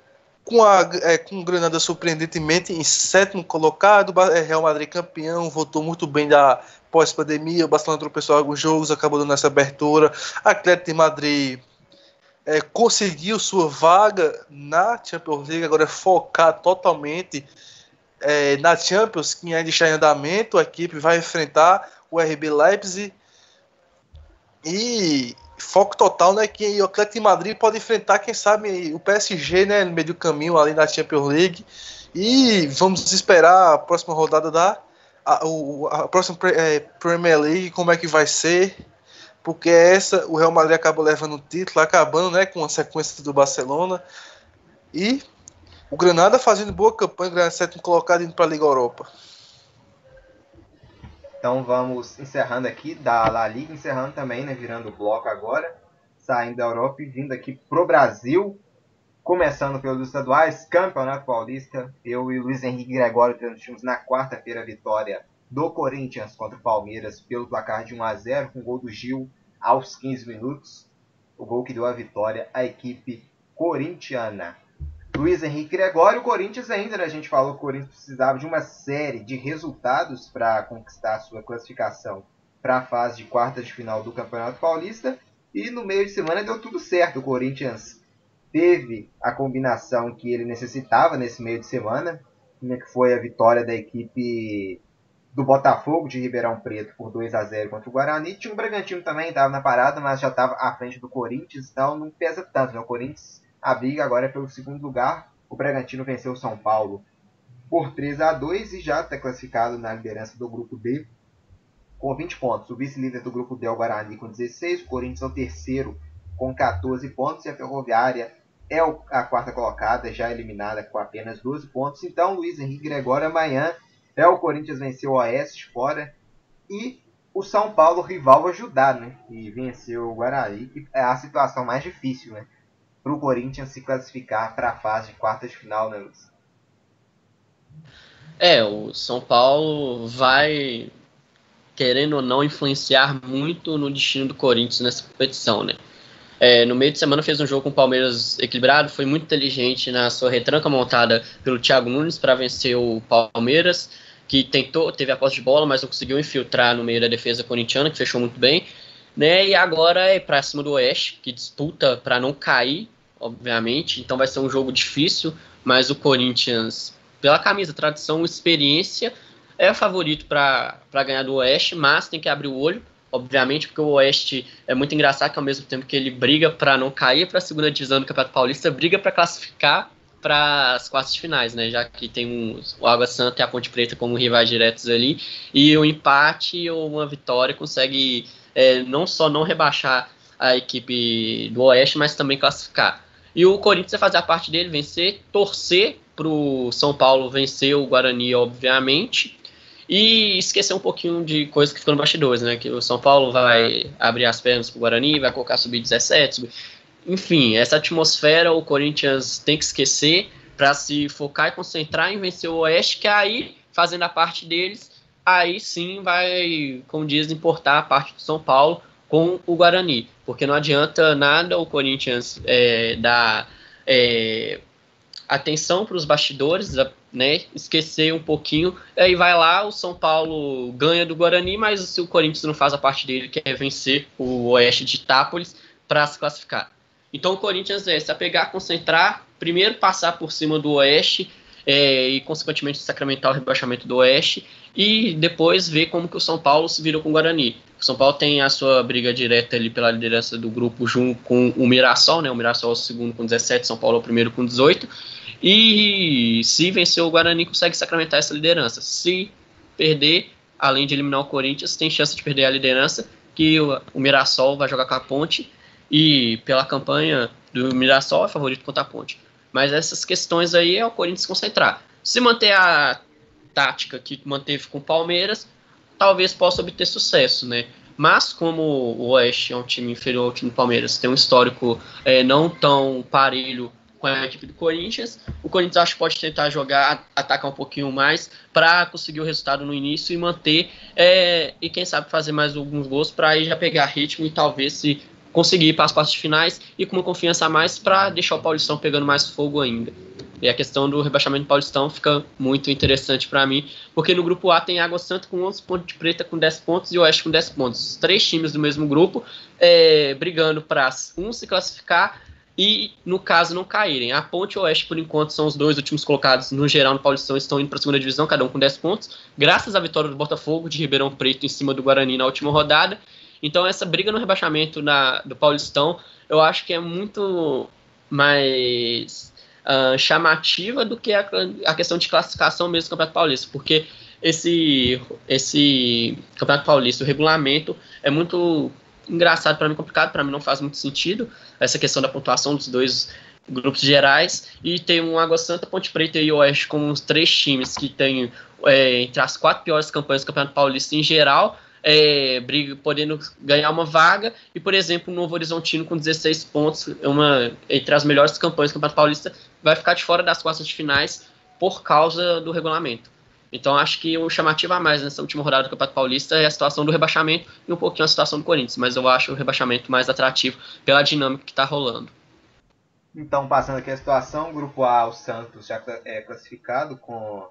com, a, é, com o Granada surpreendentemente em sétimo colocado, é, Real Madrid campeão, voltou muito bem da pós-pandemia, o Barcelona tropeçou alguns jogos, acabou dando essa abertura, Atlético de Madrid é, conseguiu sua vaga na Champions League, agora é focar totalmente é, na Champions, que ainda está em andamento, a equipe vai enfrentar o RB Leipzig. E foco total, né? Que o Atlético de Madrid pode enfrentar, quem sabe, o PSG, né? No meio do caminho ali na Champions League. E vamos esperar a próxima rodada da. A, a próxima é, Premier League, como é que vai ser. porque essa o Real Madrid acabou levando o título, acabando né, com a sequência do Barcelona. E o Granada fazendo boa campanha, o Granada sétimo colocado indo para a Liga Europa. Então vamos encerrando aqui da La Liga, encerrando também, né, virando o bloco agora, saindo da Europa e vindo aqui pro Brasil, começando pelos estaduais, Campeonato Paulista. Eu e Luiz Henrique Gregório transmitimos na quarta-feira a vitória do Corinthians contra o Palmeiras pelo placar de 1 a 0 com o gol do Gil aos 15 minutos. O gol que deu a vitória à equipe corintiana. Luiz Henrique Gregório, o Corinthians ainda, né? a gente falou que o Corinthians precisava de uma série de resultados para conquistar a sua classificação para a fase de quartas de final do Campeonato Paulista. E no meio de semana deu tudo certo. O Corinthians teve a combinação que ele necessitava nesse meio de semana, né, que foi a vitória da equipe do Botafogo de Ribeirão Preto por 2 a 0 contra o Guarani. Tinha o Bragantino também, estava na parada, mas já estava à frente do Corinthians, então não pesa tanto. Né? O Corinthians a briga agora é pelo segundo lugar. O Bragantino venceu o São Paulo por 3 a 2 e já está classificado na liderança do grupo D com 20 pontos. O vice-líder do grupo D é o Guarani com 16, o Corinthians é o terceiro com 14 pontos e a Ferroviária é a quarta colocada, já eliminada com apenas 12 pontos. Então, Luiz Henrique Gregório, amanhã é o Corinthians venceu o Oeste fora e o São Paulo, rival, ajudar, né? E venceu o Guarani, que é a situação mais difícil, né? Para o Corinthians se classificar para a fase de quartas de final, né, Luiz? É, o São Paulo vai, querendo ou não, influenciar muito no destino do Corinthians nessa competição, né? É, no meio de semana fez um jogo com o Palmeiras equilibrado, foi muito inteligente na sua retranca montada pelo Thiago Nunes para vencer o Palmeiras, que tentou, teve a posse de bola, mas não conseguiu infiltrar no meio da defesa corintiana, que fechou muito bem. Né, e agora é para cima do Oeste, que disputa para não cair obviamente, então vai ser um jogo difícil, mas o Corinthians, pela camisa, tradição, experiência, é o favorito para ganhar do Oeste, mas tem que abrir o olho, obviamente, porque o Oeste é muito engraçado que ao mesmo tempo que ele briga para não cair para a segunda divisão do Campeonato Paulista, briga para classificar para as quartas finais, né? Já que tem um, o Água Santa e a Ponte Preta como rivais diretos ali, e o um empate ou uma vitória consegue é, não só não rebaixar a equipe do Oeste, mas também classificar. E o Corinthians vai fazer a parte dele, vencer, torcer para o São Paulo vencer o Guarani, obviamente, e esquecer um pouquinho de coisas que ficam no bastidores, né? Que o São Paulo vai abrir as pernas para o Guarani, vai colocar sub-17. Enfim, essa atmosfera o Corinthians tem que esquecer para se focar e concentrar em vencer o Oeste, que aí, fazendo a parte deles, aí sim vai, como diz, importar a parte do São Paulo com o Guarani, porque não adianta nada o Corinthians é, dar é, atenção para os bastidores, né, esquecer um pouquinho, aí vai lá, o São Paulo ganha do Guarani, mas se o Corinthians não faz a parte dele, que é vencer o Oeste de Itápolis para se classificar. Então o Corinthians é se apegar, concentrar, primeiro passar por cima do Oeste é, e consequentemente sacramentar o rebaixamento do Oeste e depois ver como que o São Paulo se virou com o Guarani. O São Paulo tem a sua briga direta ali pela liderança do grupo junto com o Mirassol, né? O Mirassol é o segundo com 17, São Paulo é o primeiro com 18. E se vencer o Guarani, consegue sacramentar essa liderança. Se perder, além de eliminar o Corinthians, tem chance de perder a liderança, que o, o Mirassol vai jogar com a Ponte. E pela campanha do Mirassol é favorito contra a Ponte. Mas essas questões aí é o Corinthians concentrar. Se manter a tática que manteve com o Palmeiras, talvez possa obter sucesso, né? Mas como o Oeste é um time inferior ao time do Palmeiras, tem um histórico é, não tão parelho com a equipe do Corinthians, o Corinthians acho que pode tentar jogar, atacar um pouquinho mais para conseguir o resultado no início e manter é, e quem sabe fazer mais alguns gols para aí já pegar ritmo e talvez se conseguir ir para as partes finais e com uma confiança a mais para deixar o Paulistão pegando mais fogo ainda. E a questão do rebaixamento do Paulistão fica muito interessante para mim, porque no grupo A tem Água Santa com 11 pontos de preta com 10 pontos e Oeste com 10 pontos. Os três times do mesmo grupo é, brigando para um se classificar e, no caso, não caírem. A Ponte e o Oeste, por enquanto, são os dois últimos colocados no geral no Paulistão, estão indo para a segunda divisão, cada um com 10 pontos, graças à vitória do Botafogo de Ribeirão Preto em cima do Guarani na última rodada. Então, essa briga no rebaixamento na, do Paulistão, eu acho que é muito mais uh, chamativa do que a, a, questão de classificação mesmo do Campeonato Paulista, porque esse, esse Campeonato Paulista, o regulamento é muito engraçado para mim, complicado, para mim não faz muito sentido essa questão da pontuação dos dois grupos gerais. E tem um Água Santa, Ponte Preta e Oeste como os três times que têm é, entre as quatro piores campanhas do Campeonato Paulista em geral, é, briga, podendo ganhar uma vaga, e por exemplo, o Novo Horizontino com 16 pontos, uma entre as melhores campanhas do Campeonato Paulista, vai ficar de fora das quartas de finais por causa do regulamento. Então acho que o chamativo a mais nessa última rodada do Campeonato Paulista é a situação do rebaixamento e um pouquinho a situação do Corinthians, mas eu acho o rebaixamento mais atrativo pela dinâmica que está rolando. Então, passando aqui a situação, grupo A, o Santos já é classificado com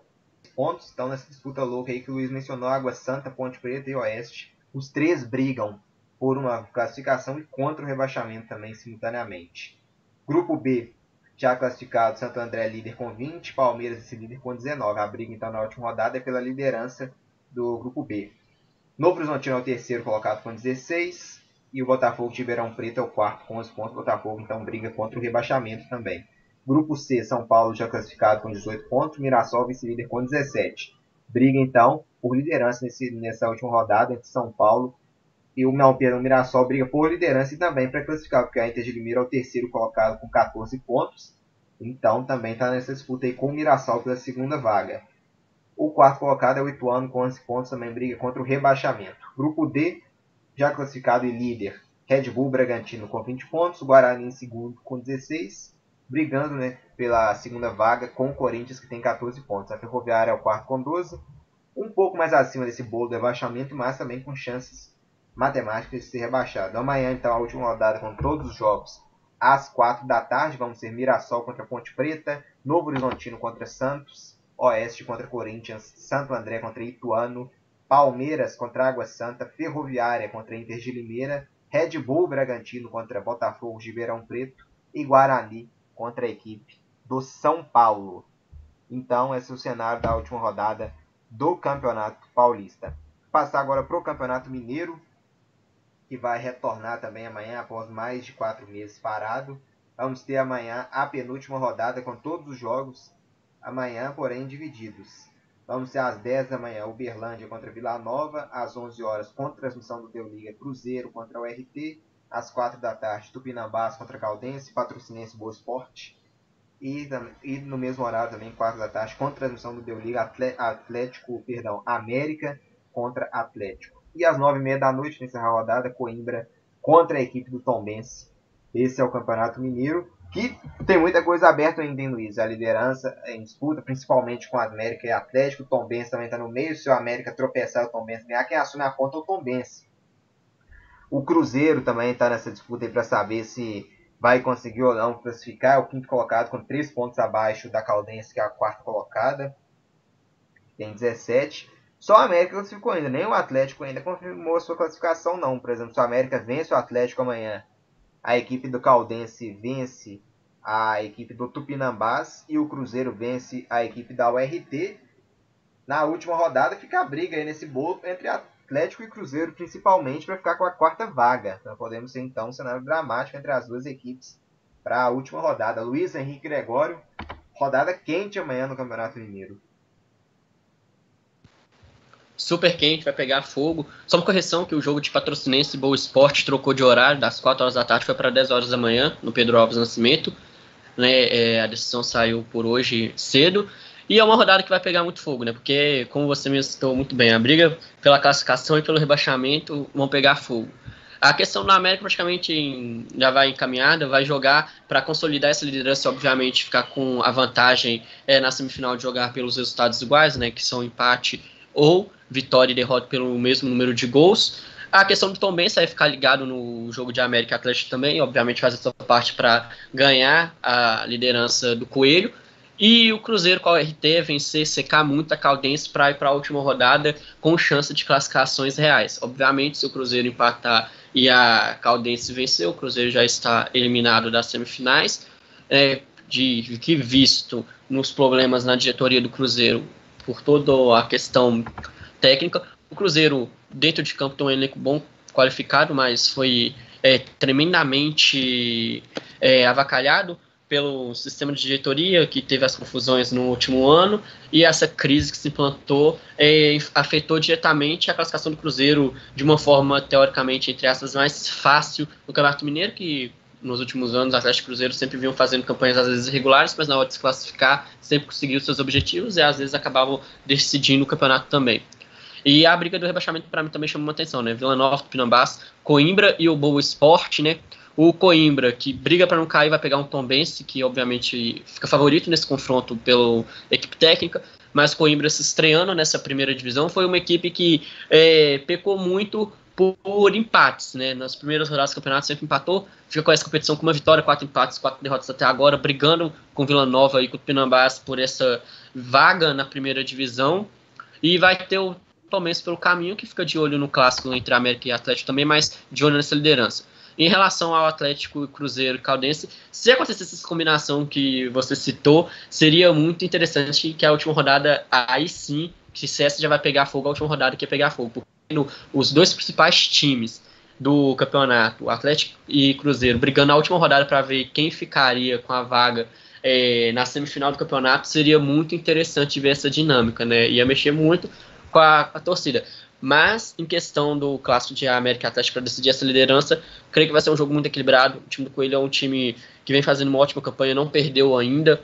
pontos. Então, nessa disputa louca aí que o Luiz mencionou, Água Santa, Ponte Preta e Oeste, os três brigam por uma classificação e contra o rebaixamento também simultaneamente. Grupo B, já classificado, Santo André líder com 20, Palmeiras esse líder com 19. A briga então na última rodada é pela liderança do grupo B. Novo Horizontino é o terceiro colocado com 16, e o Botafogo de Ribeirão Preto é o quarto com 11 pontos. O Botafogo então briga contra o rebaixamento também. Grupo C, São Paulo já classificado com 18 pontos, Mirassol vice-líder com 17. Briga então por liderança nesse, nessa última rodada entre São Paulo e o não, Mirassol briga por liderança e também para classificar, porque a Inter de Limeira é o terceiro colocado com 14 pontos. Então também está nessa disputa aí com o Mirassol pela segunda vaga. O quarto colocado é o Ituano com 11 pontos, também briga contra o rebaixamento. Grupo D, já classificado e líder, Red Bull Bragantino com 20 pontos, Guarani em segundo com 16, brigando né, pela segunda vaga com o Corinthians que tem 14 pontos. A Ferroviária é o quarto com 12, um pouco mais acima desse bolo do rebaixamento, mas também com chances matemáticas de ser rebaixado. Amanhã, então, a última rodada com todos os jogos às 4 da tarde. Vamos ser Mirassol contra Ponte Preta, Novo Horizontino contra Santos, Oeste contra Corinthians, Santo André contra Ituano, Palmeiras contra Água Santa, Ferroviária contra Inter de Limeira, Red Bull Bragantino contra Botafogo de Ribeirão Preto e Guarani contra a equipe do São Paulo. Então, esse é o cenário da última rodada do Campeonato Paulista. Passar agora para o Campeonato Mineiro, que vai retornar também amanhã após mais de quatro meses parado. Vamos ter amanhã a penúltima rodada com todos os jogos, amanhã, porém, divididos. Vamos ser às 10 da manhã, Uberlândia contra Vila Nova, às 11 horas, com transmissão do Deu Liga Cruzeiro contra o RT, às 4 da tarde, Tupinambás contra Caldense, Patrocinense Boa Esporte, e, e, no mesmo horário também, 4 da tarde, com transmissão do Deu Liga Atlético, perdão, América contra Atlético. E às 9 e meia da noite, nessa rodada, Coimbra contra a equipe do Tombense. Esse é o Campeonato Mineiro que tem muita coisa aberta ainda em Luiz. A liderança em disputa, principalmente com a América e Atlético. O Tom Benz também está no meio. Se o América tropeçar, o Tom Benz ganhar, quem assume a ponta é o Tom Benz. O Cruzeiro também está nessa disputa para saber se vai conseguir ou não classificar. É o quinto colocado com 3 pontos abaixo da Caldense, que é a quarta colocada. Tem 17. Só a América classificou ainda. Nem o Atlético ainda confirmou a sua classificação, não. Por exemplo, se o América vence o Atlético amanhã a equipe do Caldense vence a equipe do Tupinambás e o Cruzeiro vence a equipe da URT. Na última rodada fica a briga aí nesse bolo entre Atlético e Cruzeiro, principalmente para ficar com a quarta vaga. Então podemos ter então um cenário dramático entre as duas equipes para a última rodada. Luiz Henrique Gregório, rodada quente amanhã no Campeonato Mineiro super quente, vai pegar fogo. Só uma correção que o jogo de Patrocinense Boa Esporte trocou de horário, das 4 horas da tarde foi para 10 horas da manhã, no Pedro Alves Nascimento. Né, é, a decisão saiu por hoje cedo. E é uma rodada que vai pegar muito fogo, né? Porque, como você me citou muito bem, a briga pela classificação e pelo rebaixamento vão pegar fogo. A questão da América praticamente já vai encaminhada, vai jogar para consolidar essa liderança, obviamente, ficar com a vantagem é, na semifinal de jogar pelos resultados iguais, né? Que são empate ou vitória e derrota pelo mesmo número de gols. A questão do Tom Benz vai ficar ligado no jogo de América Atlético também, obviamente faz essa parte para ganhar a liderança do Coelho. E o Cruzeiro com a RT vencer, secar muito a Caldense para ir para a última rodada com chance de classificações reais. Obviamente, se o Cruzeiro empatar e a Caldense vencer, o Cruzeiro já está eliminado das semifinais. É, de que visto nos problemas na diretoria do Cruzeiro, por toda a questão técnica, o Cruzeiro, dentro de campo, tem um elenco bom, qualificado, mas foi é, tremendamente é, avacalhado pelo sistema de diretoria que teve as confusões no último ano e essa crise que se implantou é, afetou diretamente a classificação do Cruzeiro de uma forma teoricamente entre aspas mais fácil no Campeonato Mineiro que nos últimos anos o Atlético Cruzeiro sempre vinham fazendo campanhas às vezes irregulares, mas na hora de se classificar sempre conseguiu seus objetivos e às vezes acabavam decidindo o campeonato também. E a briga do rebaixamento para mim também chamou atenção, né? Vila Nova, Pinambás, Coimbra e o Boa Esporte, né? O Coimbra, que briga para não cair, vai pegar um Tombense, que obviamente fica favorito nesse confronto pela equipe técnica, mas Coimbra se estreando nessa primeira divisão foi uma equipe que é, pecou muito por empates, né? Nas primeiras rodadas do campeonato sempre empatou, fica com essa competição com uma vitória, quatro empates, quatro derrotas até agora, brigando com Vila Nova e com o Pinambás por essa vaga na primeira divisão. E vai ter o Tomense pelo caminho, que fica de olho no clássico entre América e Atlético também, mas de olho nessa liderança. Em relação ao Atlético Cruzeiro Caldense, se acontecesse essa combinação que você citou, seria muito interessante que a última rodada, aí sim, que essa já vai pegar fogo, a última rodada que ia pegar fogo. Porque os dois principais times do campeonato, Atlético e Cruzeiro, brigando na última rodada para ver quem ficaria com a vaga é, na semifinal do campeonato, seria muito interessante ver essa dinâmica, né? Ia mexer muito com a, a torcida. Mas, em questão do clássico de América Atlético para decidir essa liderança, creio que vai ser um jogo muito equilibrado. O time do Coelho é um time que vem fazendo uma ótima campanha, não perdeu ainda,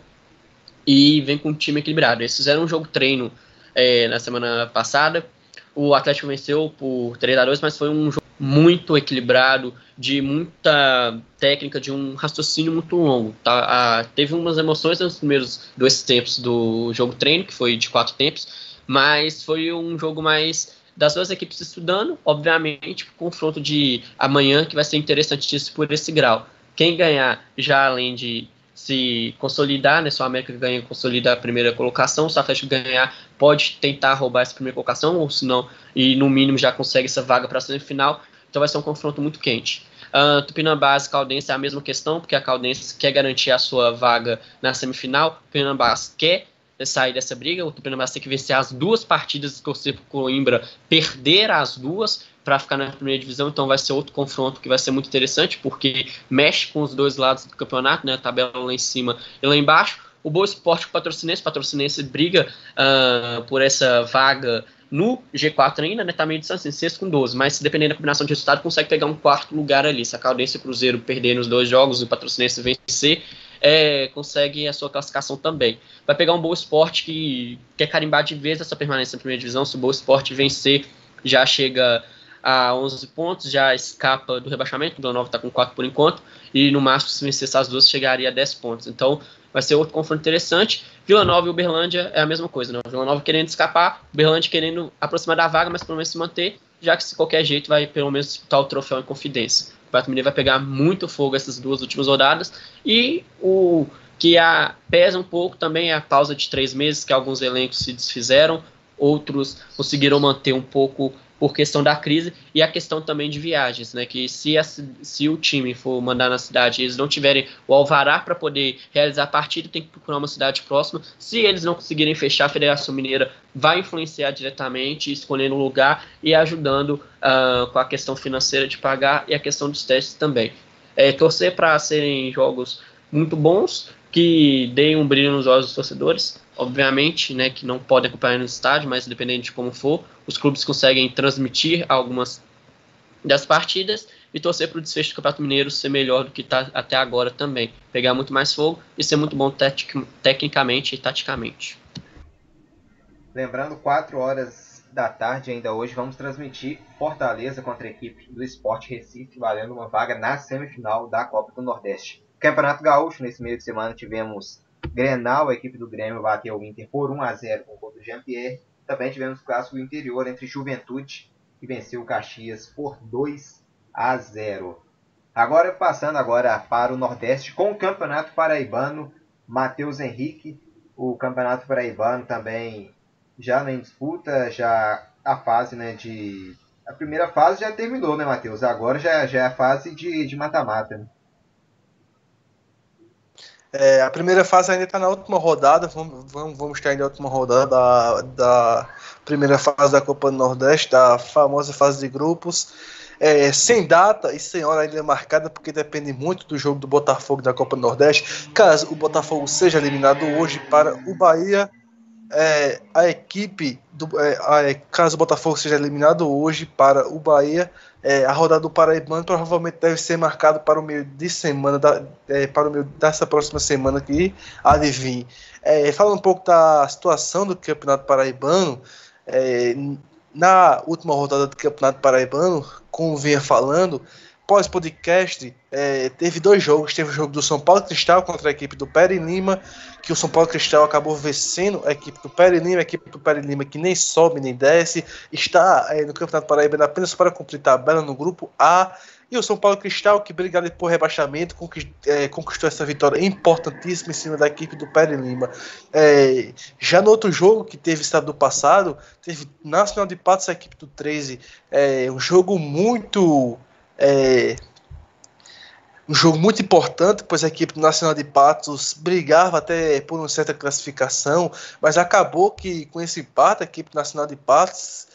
e vem com um time equilibrado. Eles fizeram um jogo treino é, na semana passada. O Atlético venceu por 3 a 2 mas foi um jogo muito equilibrado, de muita técnica, de um raciocínio muito longo. Tá? Ah, teve umas emoções nos primeiros dois tempos do jogo treino, que foi de quatro tempos, mas foi um jogo mais das duas equipes estudando, obviamente, o confronto de amanhã que vai ser interessantíssimo por esse grau. Quem ganhar, já além de se consolidar, né, se o América ganha consolida a primeira colocação, se o Atlético ganhar, pode tentar roubar essa primeira colocação, ou se não, e no mínimo já consegue essa vaga para a semifinal, então vai ser um confronto muito quente. Uh, Tupinambás e Caldense é a mesma questão, porque a Caldense quer garantir a sua vaga na semifinal, Tupinambás quer sair dessa briga. O Tupinambás tem que vencer as duas partidas e torcer para Coimbra perder as duas para ficar na primeira divisão. Então vai ser outro confronto que vai ser muito interessante, porque mexe com os dois lados do campeonato, né? A tabela lá em cima e lá embaixo. O Boa Esporte com o Patrocinense, Patrocinense briga uh, por essa vaga no G4 ainda, né? Tá meio distante, em sexto com 12, mas dependendo da combinação de resultado, consegue pegar um quarto lugar ali. Se a Caldense e o Cruzeiro perder nos dois jogos e o Patrocinense vencer, é, consegue a sua classificação também. Vai pegar um Boa Esporte que quer carimbar de vez essa permanência na primeira divisão. Se o Boa Esporte vencer, já chega a 11 pontos, já escapa do rebaixamento. O Vila Nova está com 4 por enquanto. E no máximo, se vencer essas duas, chegaria a 10 pontos. Então, vai ser outro confronto interessante. Vila Nova e Uberlândia é a mesma coisa, né? Vila Nova querendo escapar, Uberlândia querendo aproximar da vaga, mas pelo menos se manter, já que se qualquer jeito vai pelo menos disputar o troféu em confidência. Mineiro vai pegar muito fogo essas duas últimas rodadas. E o que a, pesa um pouco também é a pausa de três meses, que alguns elencos se desfizeram, outros conseguiram manter um pouco por questão da crise e a questão também de viagens, né? Que se, a, se o time for mandar na cidade e eles não tiverem o alvará para poder realizar a partida, tem que procurar uma cidade próxima. Se eles não conseguirem fechar, a Federação Mineira vai influenciar diretamente, escolhendo um lugar e ajudando uh, com a questão financeira de pagar e a questão dos testes também. É, torcer para serem jogos muito bons, que deem um brilho nos olhos dos torcedores, obviamente, né, que não podem acompanhar no estádio, mas dependendo de como for, os clubes conseguem transmitir algumas das partidas e torcer para o desfecho do Campeonato Mineiro ser melhor do que está até agora também. Pegar muito mais fogo e ser muito bom tecnicamente e taticamente. Lembrando, 4 horas da tarde ainda hoje, vamos transmitir Fortaleza contra a equipe do Esporte Recife, valendo uma vaga na semifinal da Copa do Nordeste. Campeonato Gaúcho, nesse meio de semana tivemos Grenal, a equipe do Grêmio bateu o Inter por 1 a 0 com o gol do Jean-Pierre. Também tivemos o clássico interior entre Juventude, que venceu o Caxias por 2 a 0. Agora passando agora para o Nordeste com o Campeonato Paraibano, Matheus Henrique, o Campeonato Paraibano também já em disputa, já a fase né, de. A primeira fase já terminou, né, Matheus? Agora já, já é a fase de mata-mata. Né? É, a primeira fase ainda está na última rodada, vamos, vamos, estar ainda na última rodada da, da primeira fase da Copa do Nordeste, da famosa fase de grupos. é, sem data e sem hora ainda marcada, porque depende muito do jogo do Botafogo da Copa Nordeste. Caso o Botafogo seja eliminado hoje para o Bahia, é, a equipe do é, é, caso o Botafogo seja eliminado hoje para o Bahia, é, a rodada do Paraibano provavelmente deve ser marcada para o meio de semana da, é, para o meio dessa próxima semana que adivinhe. É, falando um pouco da situação do Campeonato Paraibano, na última rodada do Campeonato Paraibano, como vinha falando, pós-podcast, é, teve dois jogos. Teve o jogo do São Paulo Cristal contra a equipe do Peri Lima, que o São Paulo Cristal acabou vencendo a equipe do Peri Lima, a equipe do Peri Lima que nem sobe nem desce, está é, no Campeonato Paraibano apenas para cumprir tabela no grupo A. E o São Paulo Cristal, que brigado por rebaixamento, é, conquistou essa vitória importantíssima em cima da equipe do Peri Lima. É, já no outro jogo, que teve estado passado, teve Nacional de Patos, a equipe do 13. É, um jogo muito é, um jogo muito importante, pois a equipe nacional de Patos brigava até por uma certa classificação, mas acabou que com esse empate a equipe nacional de Patos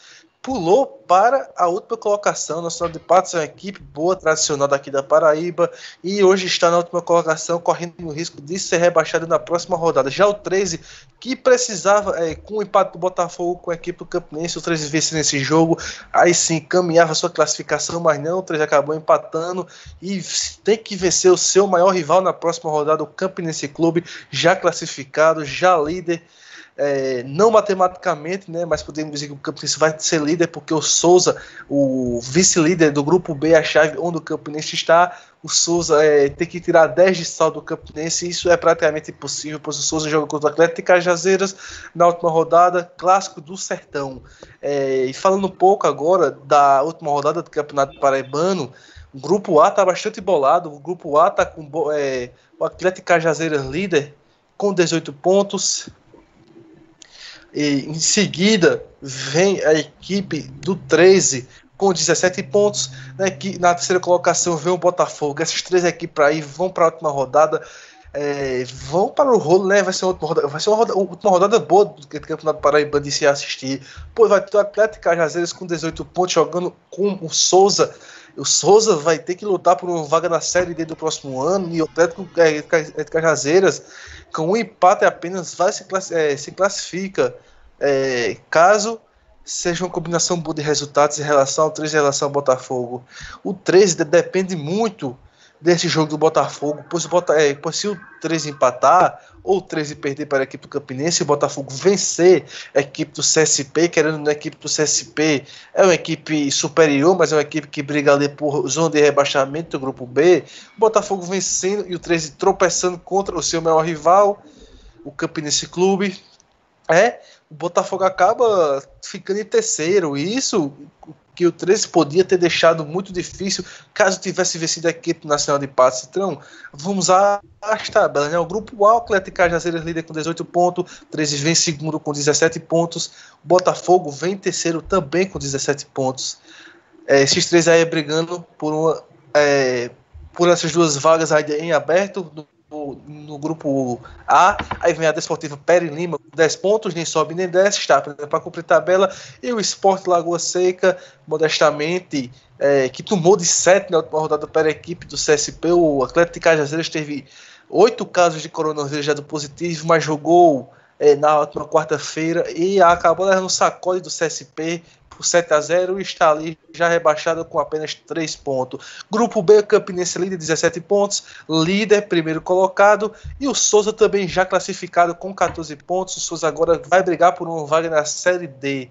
pulou para a última colocação. Nacional de Patos é uma equipe boa, tradicional daqui da Paraíba, e hoje está na última colocação, correndo o risco de ser rebaixado na próxima rodada. Já o 13, que precisava, é, com o empate do Botafogo com a equipe do Campinense, o 13 vence nesse jogo, aí sim caminhava sua classificação, mas não, o 13 acabou empatando e tem que vencer o seu maior rival na próxima rodada, o Campinense Clube, já classificado, já líder é, não matematicamente, né, mas podemos dizer que o Campinense vai ser líder porque o Souza, o vice-líder do grupo B, a chave onde o Campinense está, o Souza é, tem que tirar 10 de saldo do Campinense, isso é praticamente impossível, pois o Souza joga contra o Atlético Cajazeiras na última rodada, clássico do Sertão. É, e falando um pouco agora da última rodada do Campeonato Paraibano, o grupo A está bastante bolado, o grupo A está com é, o Atlético Cajazeiras líder com 18 pontos, e em seguida vem a equipe do 13 com 17 pontos. Na, na terceira colocação vem o Botafogo. Essas três equipes aí vão para a última rodada. É, vão para o rolo, né? Vai ser uma última rodada, vai ser uma, uma rodada boa do Campeonato Paraíba de se assistir. Pois vai ter o Atlético Cajazeiras com 18 pontos jogando com o Souza. O Souza vai ter que lutar por uma vaga na Série D do próximo ano e o Atlético Cajazeiras com um empate apenas vai se, é, se classifica. É, caso seja uma combinação boa de resultados em relação ao 13 em relação ao Botafogo. O 13 depende muito desse jogo do Botafogo, pois, Bota, é, pois se o 13 empatar ou o 13 perder para a equipe do Campinense, o Botafogo vencer a equipe do CSP, querendo na equipe do CSP, é uma equipe superior, mas é uma equipe que briga ali por zona de rebaixamento do grupo B, o Botafogo vencendo e o 13 tropeçando contra o seu maior rival, o Campinense Clube, é, o Botafogo acaba ficando em terceiro, e isso que o 13 podia ter deixado muito difícil caso tivesse vencido a equipe nacional de Patos. Então, vamos às tabelas. Né? O grupo A, o Atlético Cajazeiras líder com 18 pontos, 13 vem segundo com 17 pontos, Botafogo vem terceiro também com 17 pontos. É, esses três aí brigando por uma, é, por essas duas vagas aí em aberto. No grupo A, aí vem a Desportiva Peri Lima com 10 pontos, nem sobe nem desce, está para cumprir tabela, e o Esporte Lagoa Seca, modestamente, é, que tomou de 7 na última rodada para a equipe do CSP, o Atlético de Cajazeiras teve 8 casos de coronavírus já do positivo, mas jogou é, na última quarta-feira e acabou levando sacode do CSP por 7 a 0 e está ali já rebaixado com apenas 3 pontos. Grupo B, Campinense líder, 17 pontos, líder, primeiro colocado, e o Souza também já classificado com 14 pontos. O Souza agora vai brigar por uma vaga na Série D,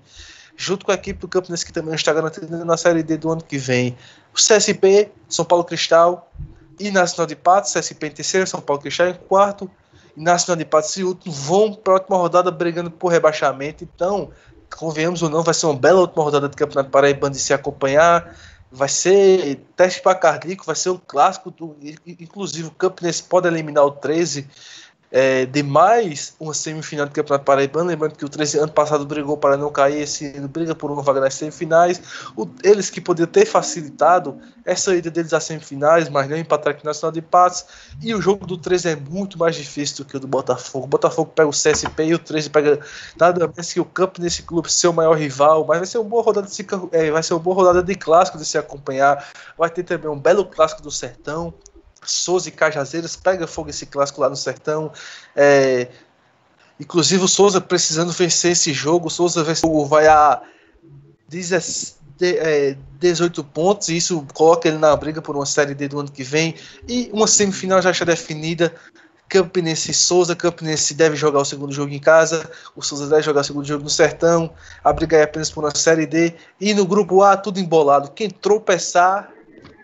junto com a equipe do Campinense que também está garantindo na Série D do ano que vem. O CSP, São Paulo Cristal e Nacional de Patos, CSP em terceiro, São Paulo Cristal em quarto, Nacional de Patos e último vão para a última rodada brigando por rebaixamento. Então, convenhamos ou não, vai ser uma bela última rodada do Campeonato Paraibano de se acompanhar. Vai ser teste para cardíaco, vai ser um clássico. Do, inclusive, o Campinense pode eliminar o 13 é, de mais uma semifinal do Campeonato Paraibano. Lembrando que o 13 ano passado brigou para não cair, esse ano briga por uma vaga nas semifinais. O, eles que podiam ter facilitado essa ida deles às semifinais, mas não empatar aqui na final de empates. E o jogo do 13 é muito mais difícil do que o do Botafogo. O Botafogo pega o CSP e o 13 pega nada mais que o campo nesse clube, seu maior rival. Mas vai ser uma boa rodada de, é, vai ser uma boa rodada de clássico de se acompanhar. Vai ter também um belo clássico do Sertão. Souza e Cajazeiras, pega fogo esse clássico lá no Sertão. É, inclusive o Souza precisando vencer esse jogo. O Souza vai a 18 é, pontos, e isso coloca ele na briga por uma Série D do ano que vem. E uma semifinal já está definida. Campinense e Souza. Campinense deve jogar o segundo jogo em casa. O Souza deve jogar o segundo jogo no Sertão. A briga é apenas por uma Série D. E no grupo A, tudo embolado. Quem tropeçar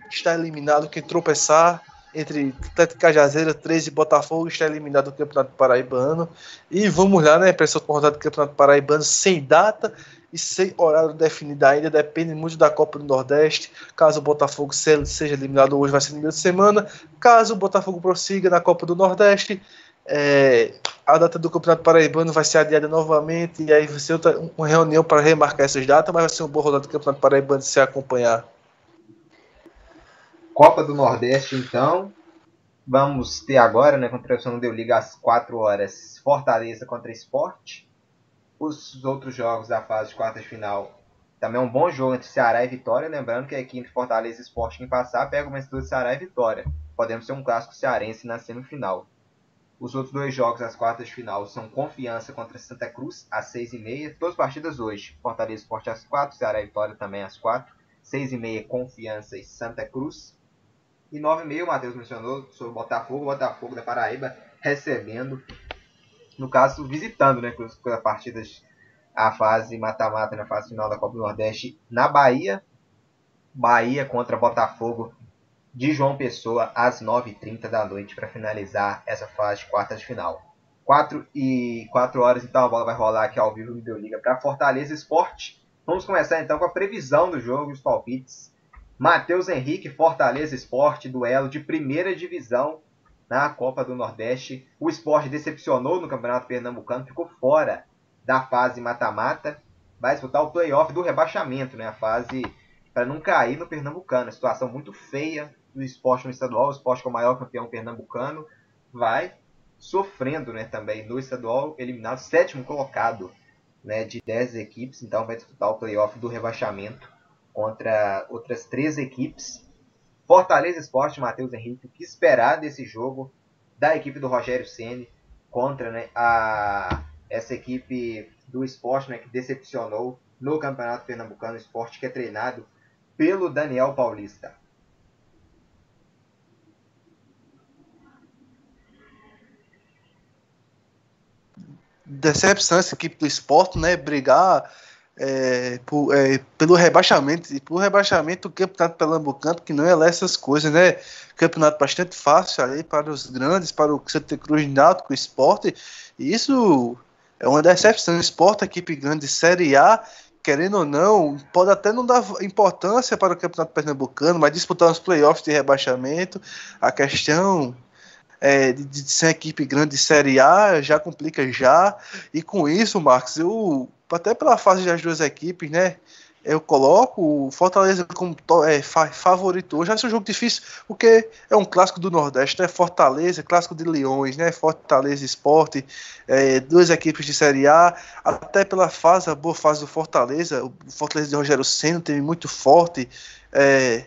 está eliminado. Quem tropeçar entre Atlético Cajazeira, 13 e Botafogo está eliminado do Campeonato Paraibano. E vamos lá, né? Para essa rodada do Campeonato Paraibano sem data e sem horário definido ainda, depende muito da Copa do Nordeste. Caso o Botafogo seja eliminado hoje, vai ser no meio de semana. Caso o Botafogo prossiga na Copa do Nordeste, é, a data do Campeonato Paraibano vai ser adiada novamente. E aí vai ser outra, uma reunião para remarcar essas datas, mas vai ser uma boa rodada do Campeonato Paraibano se acompanhar. Copa do Nordeste, então. Vamos ter agora, né, contra o Deu Liga às 4 horas, Fortaleza contra Esporte. Os outros jogos da fase de quartas de final. Também é um bom jogo entre Ceará e Vitória. Lembrando que aqui entre Fortaleza e Esporte, quem passar, pega o vencedor de Ceará e Vitória. Podemos ter um clássico cearense na semifinal. Os outros dois jogos das quartas de final são Confiança contra Santa Cruz, às 6h30. Todas partidas hoje. Fortaleza Esporte às 4, Ceará e Vitória também às 4. 6h30, Confiança e Santa Cruz. E 9,5 o Matheus mencionou sobre o Botafogo, o Botafogo da Paraíba recebendo, no caso, visitando, né, com as partidas, a fase mata-mata na fase final da Copa do Nordeste na Bahia. Bahia contra Botafogo de João Pessoa às 9h30 da noite para finalizar essa fase de quartas de final. 4 e 4 horas então a bola vai rolar aqui ao vivo no Videoliga para Fortaleza Esporte. Vamos começar então com a previsão do jogo os palpites Matheus Henrique, Fortaleza Esporte, duelo de primeira divisão na Copa do Nordeste. O esporte decepcionou no Campeonato Pernambucano, ficou fora da fase mata-mata. Vai disputar o playoff do rebaixamento, né? A fase para não cair no Pernambucano. Situação muito feia do esporte no estadual. O esporte que é o maior campeão pernambucano vai sofrendo né, também no estadual, eliminado sétimo colocado né, de 10 equipes. Então vai disputar o playoff do rebaixamento contra outras três equipes. Fortaleza Esporte, Matheus Henrique, o que esperar desse jogo da equipe do Rogério Ceni contra né, a, essa equipe do esporte né, que decepcionou no Campeonato Pernambucano Esporte, que é treinado pelo Daniel Paulista. Decepção essa equipe do esporte, né? Brigar é, por, é, pelo rebaixamento, e por rebaixamento do campeonato pernambucano, que não é essas coisas, né? Campeonato bastante fácil ali para os grandes, para o Santa Cruz Náutico, o esporte, e isso é uma decepção. O esporte, equipe grande de Série A, querendo ou não, pode até não dar importância para o campeonato pernambucano, mas disputar os playoffs de rebaixamento, a questão é, de, de, ser uma equipe grande de Série A já complica já. E com isso, Marcos, eu até pela fase das duas equipes, né? Eu coloco o Fortaleza como é, favorito hoje. Vai ser um jogo difícil, porque é um clássico do Nordeste, né? Fortaleza, clássico de Leões, né? Fortaleza Esporte, é, duas equipes de Série A. Até pela fase, a boa fase do Fortaleza. O Fortaleza de Rogério Senna teve muito forte, é,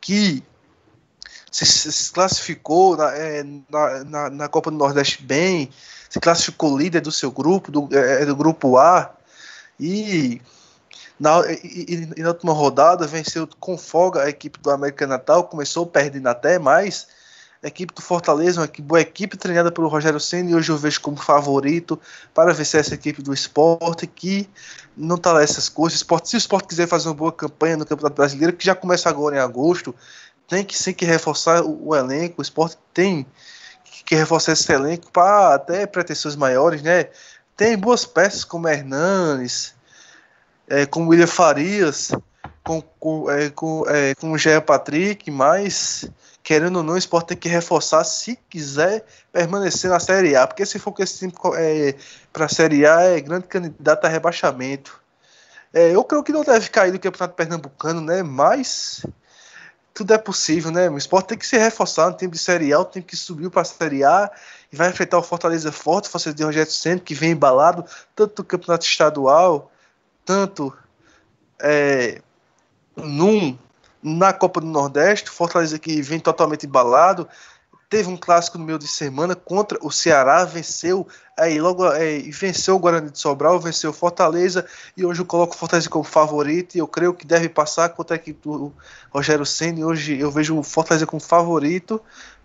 que se, se classificou na, é, na, na, na, Copa do Nordeste bem, se classificou líder do seu grupo, do, é, do grupo A. E na, e, e na última rodada venceu com folga a equipe do América Natal, começou perdendo até mais. A equipe do Fortaleza, uma boa equipe treinada pelo Rogério Senna, e hoje eu vejo como favorito para vencer essa equipe do esporte, que não está lá essas coisas. Esporte, se o esporte quiser fazer uma boa campanha no Campeonato Brasileiro, que já começa agora em agosto, tem que sim que reforçar o, o elenco. O esporte tem que reforçar esse elenco para até pretensões maiores, né? Tem boas peças como Hernanes, é, como William Farias, com, com, é, com, é, com o Jean Patrick, mas querendo ou não, o Sport tem que reforçar se quiser permanecer na Série A, porque se for com esse time é, para a Série A, é grande candidato a rebaixamento. É, eu creio que não deve cair do Campeonato Pernambucano, né? Mas tudo é possível, né? O Sport tem que se reforçar no time de Série A, tem que subir para a Série A e vai enfrentar o Fortaleza Forte, o Fortaleza de Rogério Centro, que vem embalado tanto no Campeonato Estadual, tanto é, num, na Copa do Nordeste, Fortaleza que vem totalmente embalado, teve um clássico no meio de semana contra o Ceará, venceu, aí logo é, venceu o Guarani de Sobral, venceu o Fortaleza, e hoje eu coloco o Fortaleza como favorito, e eu creio que deve passar contra a equipe do Rogério Senna, hoje eu vejo o Fortaleza como favorito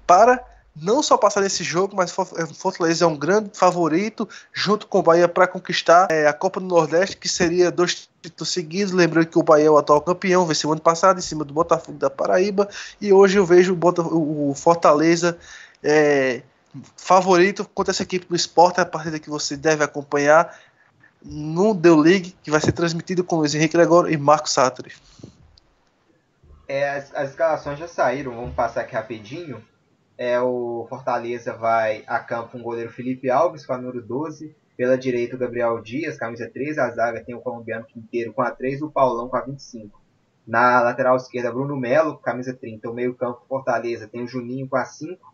para não só passar nesse jogo, mas é, Fortaleza é um grande favorito, junto com o Bahia, para conquistar é, a Copa do Nordeste, que seria dois títulos seguidos. Lembrando que o Bahia é o atual campeão, venceu ano passado em cima do Botafogo da Paraíba, e hoje eu vejo o, Fortaleza é, favorito contra essa equipe do esporte, a partida que você deve acompanhar no The League, que vai ser transmitido com Luiz Henrique Gregório e Marcos Sartori. É, as, as escalações já saíram, vamos passar aqui rapidinho é, o Fortaleza vai a campo com o goleiro Felipe Alves, com a número 12. Pela direita, o Gabriel Dias, camisa 3. A zaga tem o colombiano Quinteiro com a 3 e o Paulão com a 25. Na lateral esquerda, Bruno Melo, camisa 30. O meio-campo, Fortaleza, tem o Juninho com a 5.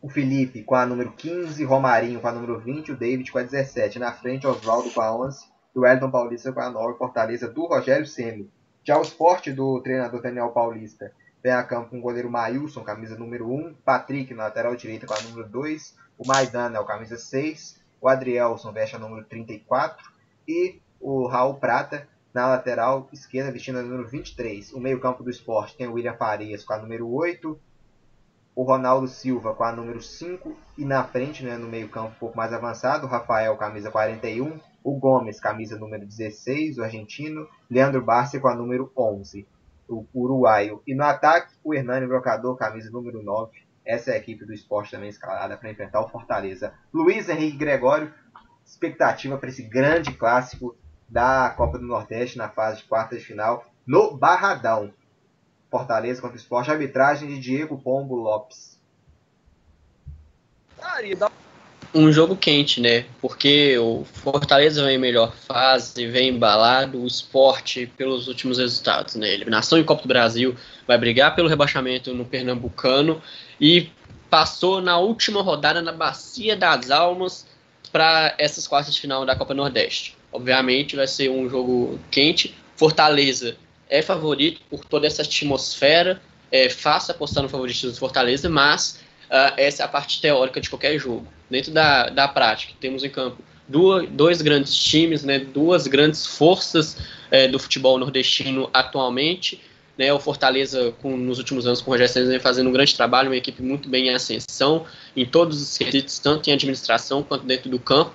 O Felipe com a número 15. Romarinho com a número 20. O David com a 17. Na frente, Oswaldo com a 11. E o Elton Paulista com a 9. Fortaleza do Rogério Ceni. Já o esporte do treinador Daniel Paulista Vem a campo com o goleiro Mailson, camisa número 1. Patrick, na lateral direita, com a número 2. O Maidana, o camisa 6. O Adrielson veste a número 34. E o Raul Prata, na lateral esquerda, vestindo a número 23. O meio-campo do esporte tem o William Farias com a número 8. O Ronaldo Silva com a número 5. E na frente, né, no meio-campo um pouco mais avançado, o Rafael, camisa 41. O Gomes, camisa número 16, o argentino. Leandro Barcia com a número 11 o uruguaio. E no ataque, o Hernani Brocador, camisa número 9. Essa é a equipe do esporte também escalada para enfrentar o Fortaleza. Luiz Henrique Gregório, expectativa para esse grande clássico da Copa do Nordeste na fase de quartas de final no Barradão. Fortaleza contra o esporte, arbitragem de Diego Pombo Lopes. Ah, um jogo quente, né? Porque o Fortaleza vem em melhor fase, vem embalado, o esporte pelos últimos resultados, né? Eliminação em Copa do Brasil, vai brigar pelo rebaixamento no Pernambucano e passou na última rodada na Bacia das Almas para essas quartas de final da Copa Nordeste. Obviamente vai ser um jogo quente. Fortaleza é favorito por toda essa atmosfera. É fácil apostar no favoritismo do Fortaleza, mas uh, essa é a parte teórica de qualquer jogo dentro da, da prática. Temos em campo duas, dois grandes times, né, duas grandes forças é, do futebol nordestino atualmente. Né, o Fortaleza, com, nos últimos anos, com o Rogério Senna, vem fazendo um grande trabalho, uma equipe muito bem em ascensão, em todos os quesitos, tanto em administração quanto dentro do campo.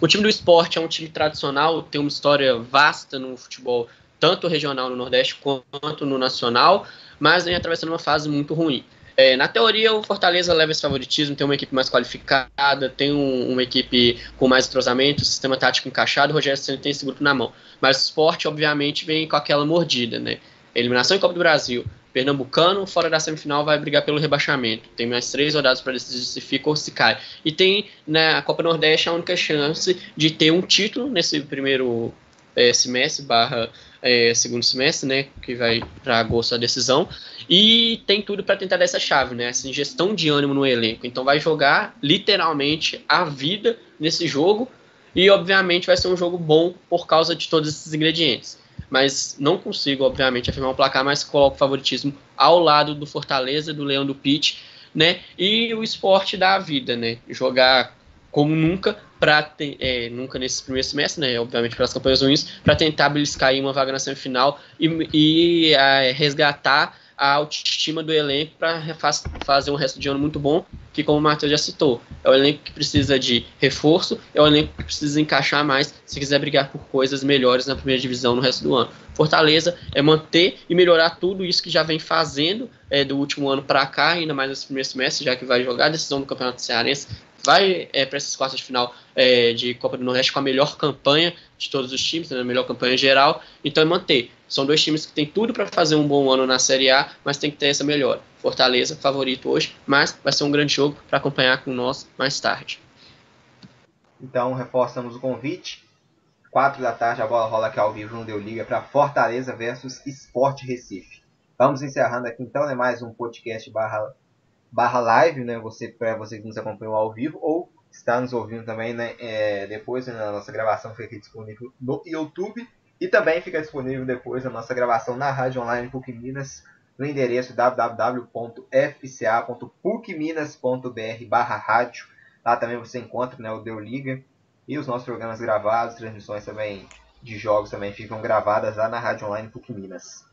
O time do esporte é um time tradicional, tem uma história vasta no futebol, tanto regional no Nordeste quanto no nacional, mas vem atravessando uma fase muito ruim. É, na teoria, o Fortaleza leva esse favoritismo, tem uma equipe mais qualificada, tem um, uma equipe com mais entrosamento, sistema tático encaixado, o Rogério Senna tem esse grupo na mão. Mas o esporte, obviamente, vem com aquela mordida, né? Eliminação em Copa do Brasil, Pernambucano, fora da semifinal, vai brigar pelo rebaixamento. Tem mais três rodadas para decidir se fica ou se cai. E tem na né, Copa Nordeste a única chance de ter um título nesse primeiro é, semestre barra é, segundo semestre, né, que vai para agosto a decisão, e tem tudo para tentar dessa chave, né, essa ingestão de ânimo no elenco. Então vai jogar literalmente a vida nesse jogo e obviamente vai ser um jogo bom por causa de todos esses ingredientes. Mas não consigo, obviamente, afirmar um placar, mas coloco favoritismo ao lado do Fortaleza, do Leão do Pitt, né? E o esporte da vida, né? Jogar como nunca para é, nunca nesse primeiro semestre, né? Obviamente pelas campanhas ruins, para tentar beliscar uma vaga na semifinal e, e é, resgatar a autoestima do elenco para fazer um resto de ano muito bom, que como o Matheus já citou, é o elenco que precisa de reforço, é o elenco que precisa encaixar mais se quiser brigar por coisas melhores na primeira divisão no resto do ano. Fortaleza é manter e melhorar tudo isso que já vem fazendo é, do último ano para cá, ainda mais nesse primeiro semestre, já que vai jogar a decisão do Campeonato Cearense vai é, para essas quartas de final é, de Copa do Nordeste com a melhor campanha de todos os times, né, a melhor campanha geral, então é manter. São dois times que têm tudo para fazer um bom ano na Série A, mas tem que ter essa melhora. Fortaleza, favorito hoje, mas vai ser um grande jogo para acompanhar com nós mais tarde. Então, reforçamos o convite. 4 da tarde a bola rola aqui ao vivo no Deu Liga para Fortaleza versus Sport Recife. Vamos encerrando aqui então, né, mais um podcast barra, barra live, né, você, para você que nos acompanhou ao vivo ou está nos ouvindo também, né, é, depois né, na nossa gravação fica disponível no YouTube e também fica disponível depois a nossa gravação na Rádio Online PUC Minas no endereço www.fca.pucminas.br barra rádio. Lá também você encontra né, o Deu Liga e os nossos programas gravados, transmissões também de jogos também ficam gravadas lá na Rádio Online PUC Minas.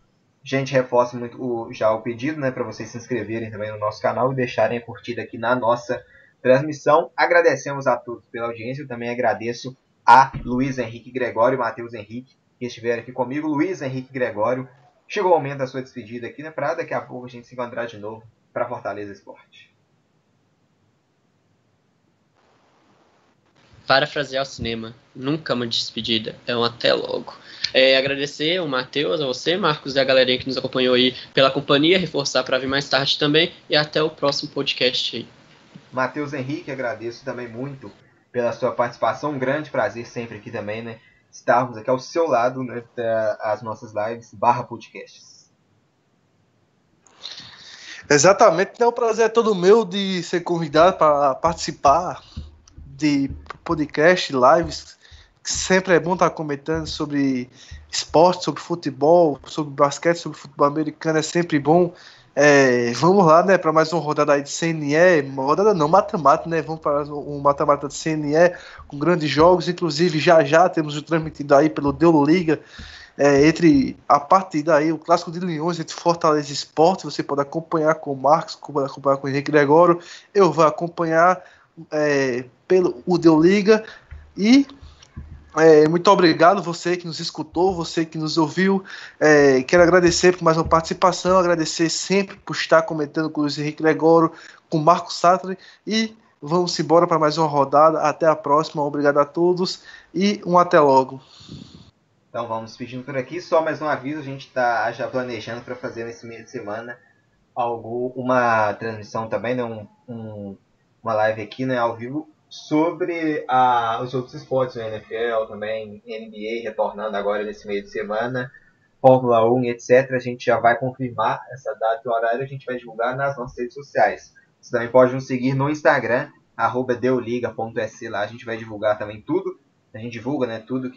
Gente, reforço muito o, já o pedido né, para vocês se inscreverem também no nosso canal e deixarem a curtida aqui na nossa transmissão. Agradecemos a todos pela audiência. Eu também agradeço a Luiz Henrique Gregório e Matheus Henrique que estiveram aqui comigo. Luiz Henrique Gregório. Chegou o momento da sua despedida aqui, né? Para daqui a pouco a gente se encontrar de novo para Fortaleza Esporte. Parafrasear o cinema, nunca uma despedida, é um até logo. É, agradecer o Matheus, a você, Marcos e a galerinha que nos acompanhou aí pela companhia, reforçar para vir mais tarde também e até o próximo podcast aí. Matheus Henrique, agradeço também muito pela sua participação, um grande prazer sempre aqui também, né? Estarmos aqui ao seu lado, né? As nossas lives barra podcasts. Exatamente, é um prazer todo meu de ser convidado para participar de podcast, lives, que sempre é bom estar comentando sobre esporte, sobre futebol, sobre basquete, sobre futebol americano, é sempre bom. É, vamos lá, né, para mais uma rodada aí de CNE, rodada não, mata-mata, né, vamos para um mata-mata de CNE com grandes jogos, inclusive já já temos o transmitido aí pelo Deu Liga, é, entre a partida aí, o clássico de Leões entre Fortaleza e Esporte, você pode acompanhar com o Marcos, pode acompanhar com o Henrique Gregório, eu vou acompanhar é, pelo o Deu Liga e é, muito obrigado você que nos escutou, você que nos ouviu. É, quero agradecer por mais uma participação, agradecer sempre por estar comentando com o Luiz Henrique Gregório, com o Marco Sartre e vamos embora para mais uma rodada. Até a próxima, obrigado a todos e um até logo. Então vamos pedindo por aqui. Só mais um aviso, a gente está já planejando para fazer nesse meio de semana algo, uma transmissão também, né, um, um, uma live aqui né, ao vivo sobre a, os outros esportes, o NFL também, NBA retornando agora nesse meio de semana, Fórmula 1, etc. A gente já vai confirmar essa data e horário, a gente vai divulgar nas nossas redes sociais. Você também pode nos seguir no Instagram, arroba lá, a gente vai divulgar também tudo. A gente divulga né, tudo